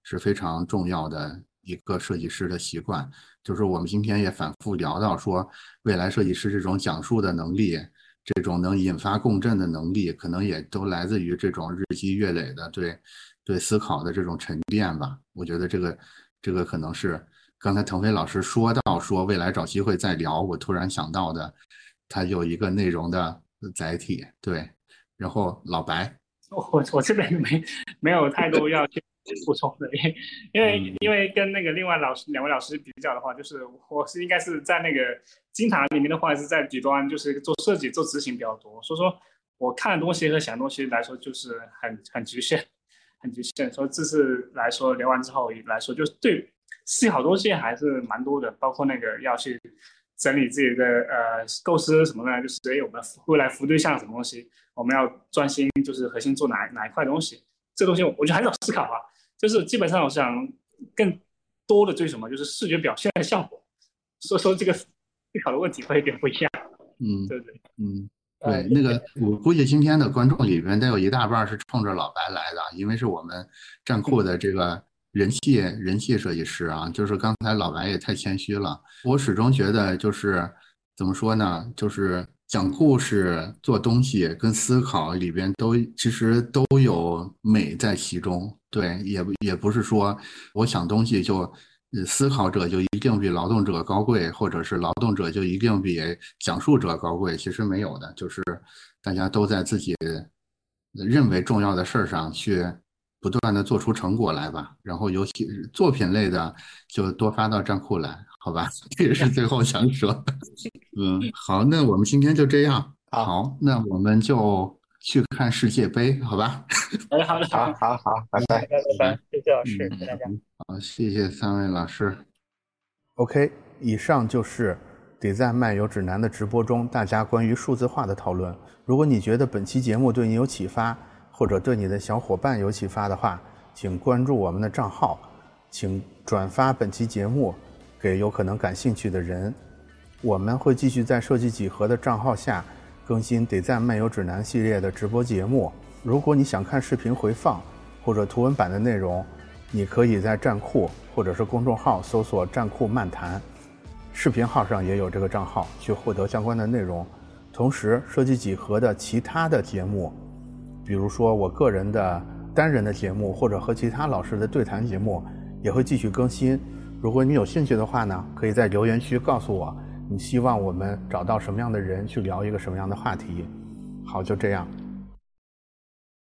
是非常重要的一个设计师的习惯。就是我们今天也反复聊到说，未来设计师这种讲述的能力，这种能引发共振的能力，可能也都来自于这种日积月累的对对思考的这种沉淀吧。我觉得这个这个可能是刚才腾飞老师说到说未来找机会再聊，我突然想到的。它有一个内容的载体，对。然后老白，我我这边没没有太多要去补充的，因为因为跟那个另外老师两位老师比较的话，就是我是应该是在那个金塔里面的话是在底端，就是做设计做执行比较多，所以说我看的东西和想的东西来说就是很很局限，很局限。所以这次来说聊完之后来说，就是对思考东西还是蛮多的，包括那个要去。整理自己的呃构思什么呢？就是哎，我们未来服务对象什么东西，我们要专心，就是核心做哪哪一块东西。这东西我觉得很少思考啊，就是基本上我想更多的追什么，就是视觉表现的效果。所以说这个思考的问题会有点不一样。嗯，对对，嗯，对，那个我估计今天的观众里边得有一大半是冲着老白来的，因为是我们站库的这个。人气人气设计师啊，就是刚才老白也太谦虚了。我始终觉得就是怎么说呢，就是讲故事、做东西跟思考里边都其实都有美在其中。对，也也不是说我想东西就思考者就一定比劳动者高贵，或者是劳动者就一定比讲述者高贵。其实没有的，就是大家都在自己认为重要的事儿上去。不断的做出成果来吧，然后尤其作品类的就多发到账户来，好吧？这也是最后想说。嗯，好，那我们今天就这样。好，那我们就去看世界杯，好吧？好的，好的，好好好，拜拜，拜拜，谢谢老师，谢谢大家。好，谢谢三位老师。OK，以上就是《Design 漫游指南》的直播中大家关于数字化的讨论。如果你觉得本期节目对你有启发，或者对你的小伙伴有启发的话，请关注我们的账号，请转发本期节目给有可能感兴趣的人。我们会继续在设计几何的账号下更新《得赞漫游指南》系列的直播节目。如果你想看视频回放或者图文版的内容，你可以在站库或者是公众号搜索“站库漫谈”，视频号上也有这个账号去获得相关的内容。同时，设计几何的其他的节目。比如说，我个人的单人的节目，或者和其他老师的对谈节目，也会继续更新。如果你有兴趣的话呢，可以在留言区告诉我，你希望我们找到什么样的人去聊一个什么样的话题。好，就这样。